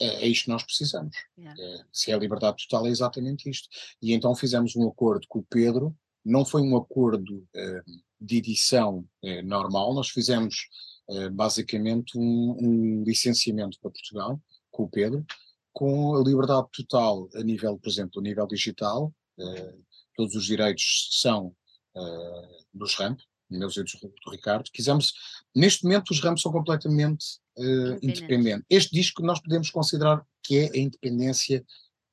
é, é isto que nós precisamos. Yeah. É, se é a liberdade total, é exatamente isto. E então fizemos um acordo com o Pedro, não foi um acordo uh, de edição uh, normal, nós fizemos uh, basicamente um, um, licenciamento para Portugal com o Pedro, com a liberdade total a nível, por exemplo, a nível digital, todos os direitos são dos RAMP, meus e do Ricardo, quisemos, neste momento os ramos são completamente uh, independentes. Este disco nós podemos considerar que é a independência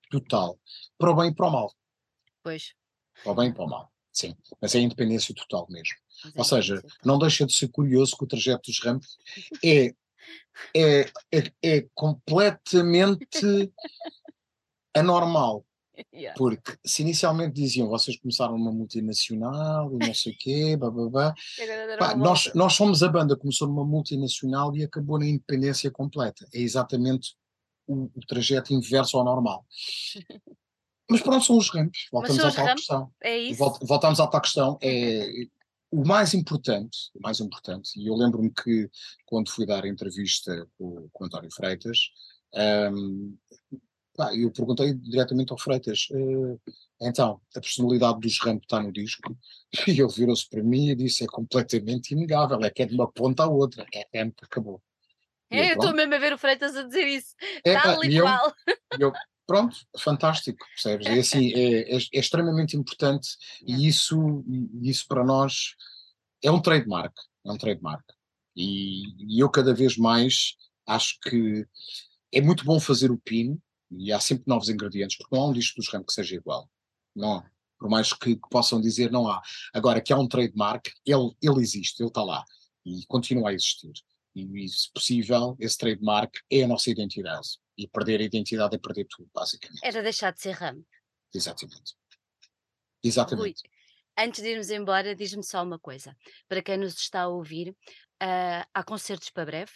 total, para o bem e para o mal. Pois. Para o bem e para o mal, sim, mas é a independência total mesmo. É Ou seja, não deixa de ser curioso que o trajeto dos ramos é, [laughs] é, é, é completamente [laughs] anormal [laughs] Yeah. Porque se inicialmente diziam vocês começaram uma multinacional e não sei o quê, babá, pá, nós, nós somos a banda começou numa multinacional e acabou na independência completa. É exatamente o, o trajeto inverso ao normal. Mas pronto, são os ramps. Voltamos à tal questão. É isso. Voltamos à tal questão. É, o mais importante, o mais importante, e eu lembro-me que quando fui dar a entrevista com, com o António Freitas, um, Pá, eu perguntei diretamente ao Freitas, uh, então, a personalidade dos Ramp está no disco? [laughs] E ele virou-se para mim e disse, é completamente inegável, é que é de uma ponta à outra, é Ramp, acabou. É, eu estou mesmo a ver o Freitas a dizer isso, é, tal e qual. Eu, pronto, fantástico, percebes? É assim, é, é, é extremamente importante e isso, isso para nós é um trademark, é um trademark. E, e eu cada vez mais acho que é muito bom fazer o pino, e há sempre novos ingredientes, porque não há um disco dos Ram que seja igual. Não há. Por mais que, que, possam dizer, não há. Agora, que há um trademark, ele, ele existe, ele está lá e continua a existir. E, e, se possível, esse trademark é a nossa identidade. E perder a identidade é perder tudo, basicamente. Era deixar de ser RAM. Exatamente. Exatamente. Rui, antes de irmos embora, diz-me só uma coisa. Para quem nos está a ouvir, uh, há concertos para breve?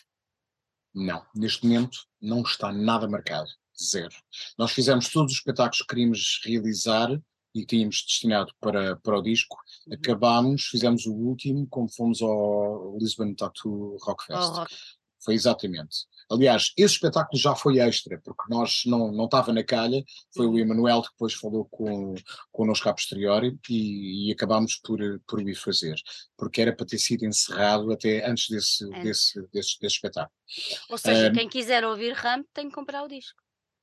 Não, neste momento não está nada marcado zero. Nós fizemos todos os espetáculos que queríamos realizar e tínhamos destinado para, para o disco. Uhum. Acabámos, fizemos o último, como fomos ao Lisbon Tattoo Rock Fest. Oh, rock. Foi exatamente. Aliás, esse espetáculo já foi extra, porque nós não, não estava na calha, foi uhum. o Emanuel que depois falou com, connosco a posteriori e, e acabámos por, por o ir fazer, porque era para ter sido encerrado até antes desse, é. desse, desse, desse, espetáculo. Ou seja, um, quem quiser ouvir Ramp tem que comprar o disco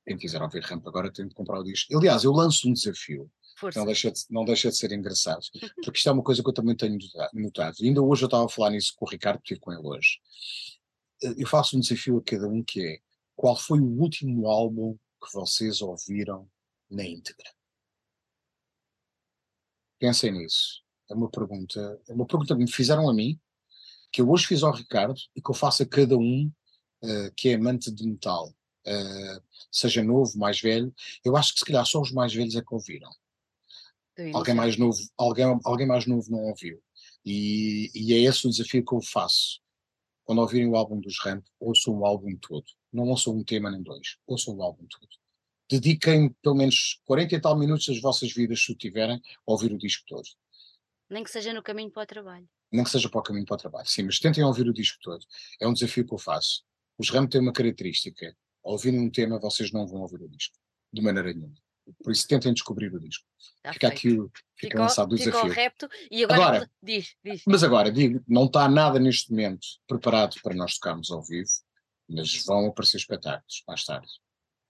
quem quiser ouvir ramp agora tem de comprar o disco. Aliás, eu lanço um desafio. Não deixa, de, não deixa de ser engraçado. [laughs] Porque isto é uma coisa que eu também tenho notado. E ainda hoje eu estava a falar nisso com o Ricardo, estive com ele hoje. Eh, eu faço um desafio a cada um que é qual foi o último álbum que vocês ouviram na íntegra? Pensem nisso. É uma pergunta, é uma pergunta que me fizeram a mim, que eu hoje fiz ao Ricardo e que eu faço a cada um uh, que é amante de metal uh, seja novo, mais velho, eu acho que se calhar só os mais velhos é que ouviram. Alguém mais novo, alguém, alguém mais novo não ouviu. E, e, é esse o desafio que eu faço. Quando ouvirem o álbum dos Ramp, ouçam o álbum todo. Não ouçam um tema nem dois, ouçam o álbum todo. Dediquem pelo menos 40 e tal minutos das vossas vidas, se o tiverem, a ouvir o disco todo. Nem que seja no caminho para o trabalho. Nem que seja para o caminho para o trabalho, sim, mas tentem ouvir o disco todo. É um desafio que eu faço. Os Ramp têm uma característica, ao ouvirem um tema, vocês não vão ouvir o disco, de maneira nenhuma. Por isso tentem descobrir o disco. Tá Fica feito. aqui o, fica Ficou, lançado o desafio. repto e agora, Agora- diz, diz. Mas agora, digo, não está nada neste momento preparado para nós tocarmos ao vivo, mas vão aparecer espetáculos mais tarde.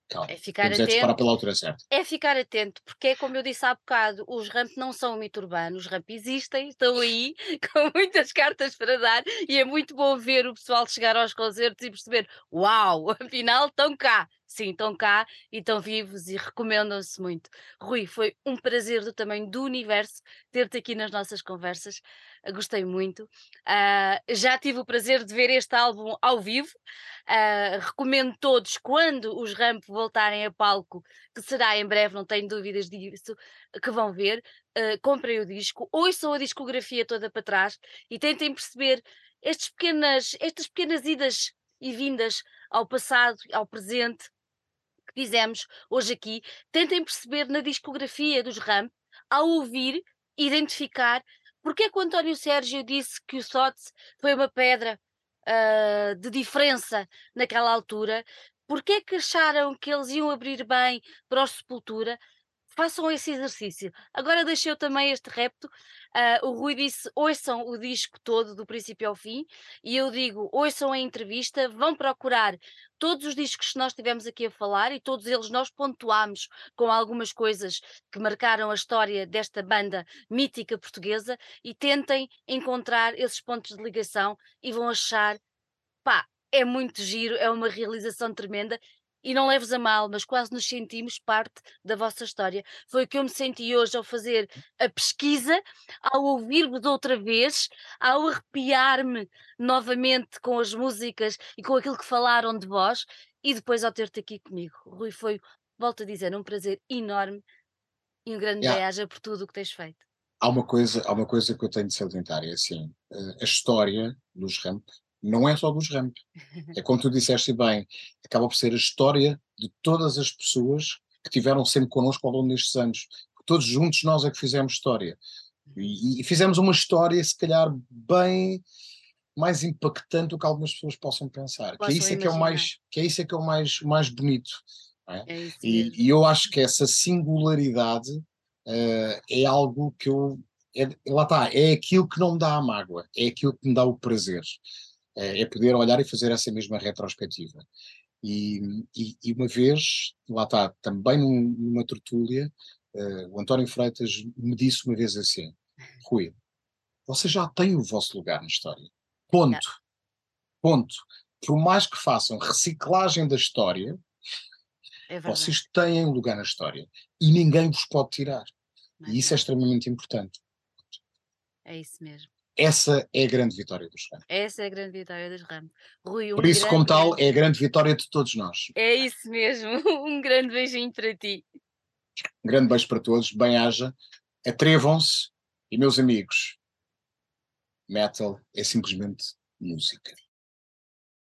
Calma. É ficar Temos é atento. esperar pela altura certa. É ficar atento, porque é como eu disse há bocado, os ramp não são um mito urbano, os ramp existem, estão aí, [laughs] com muitas cartas para dar, e é muito bom ver o pessoal chegar aos concertos e perceber, uau, [laughs] afinal estão cá. Sim, estão cá e estão vivos e recomendam-se muito. Rui, foi um prazer do tamanho do universo ter-te aqui nas nossas conversas. Gostei muito. Ah, já tive o prazer de ver este álbum ao vivo. Ah, recomendo todos, quando os Ramp voltarem a palco, que será em breve, não tenho dúvidas disso, que vão ver, ah, comprem o disco, ouçam a discografia toda para trás e tentem perceber estes pequenas, estas pequenas idas e vindas ao passado, ao presente, que fizemos hoje aqui. Tentem perceber na discografia dos Ramp, ao ouvir, identificar porque é que o António Sérgio disse que o SOTS foi uma pedra ah, de diferença naquela altura? Porque é que acharam que eles iam abrir bem para o Sepultura? Façam esse exercício. Agora deixei também este repto. ah, o Rui disse: ouçam o disco todo, do princípio ao fim, e eu digo: ouçam a entrevista, vão procurar todos os discos que nós tivemos aqui a falar e todos eles nós pontuámos com algumas coisas que marcaram a história desta banda mítica portuguesa e tentem encontrar esses pontos de ligação e vão achar, pá, é muito giro, é uma realização tremenda e não leves a mal, mas quase nos sentimos parte da vossa história. Foi o que eu me senti hoje ao fazer a pesquisa, ao ouvir-vos outra vez, ao arrepiar-me novamente com as músicas e com aquilo que falaram de vós e depois ao ter-te aqui comigo. Rui, foi, volto a dizer, um prazer enorme e um grande Yeah. beijo por tudo o que tens feito. Há uma coisa, há uma coisa que eu tenho de salientar, é assim, eh, a história dos ramp não é só dos ramp. É como tu disseste bem, acaba por ser a história de todas as pessoas que tiveram sempre connosco ao longo destes anos. Todos juntos nós é que fizemos história. E, e fizemos uma história, se calhar, bem mais impactante do que algumas pessoas possam pensar. Que é isso é que é o mais, que é isso é que é o mais, mais bonito. É isso E, e eu acho que essa singularidade eh, é algo que eu. é- lá está, é aquilo que não me dá a mágoa, é aquilo que me dá o prazer. É, é poder olhar e fazer essa mesma retrospectiva. E, e- e uma vez, lá está, também num- numa tertúlia, eh, o António Freitas me disse uma vez assim: Rui, você já tem o vosso lugar na história. Ponto. Ponto. Por mais que façam reciclagem da história, É vocês têm lugar na história e ninguém vos pode tirar. não é E isso é extremamente importante. É isso mesmo. Essa é a grande vitória dos Ramos. Essa é a grande vitória das Ramos. Rui, um Por isso, como grande, tal, grande- é a grande vitória de todos nós. É isso mesmo. [laughs] Um grande beijinho para ti. Um grande beijo para todos, bem-haja, atrevam-se e, meus amigos, metal é simplesmente música.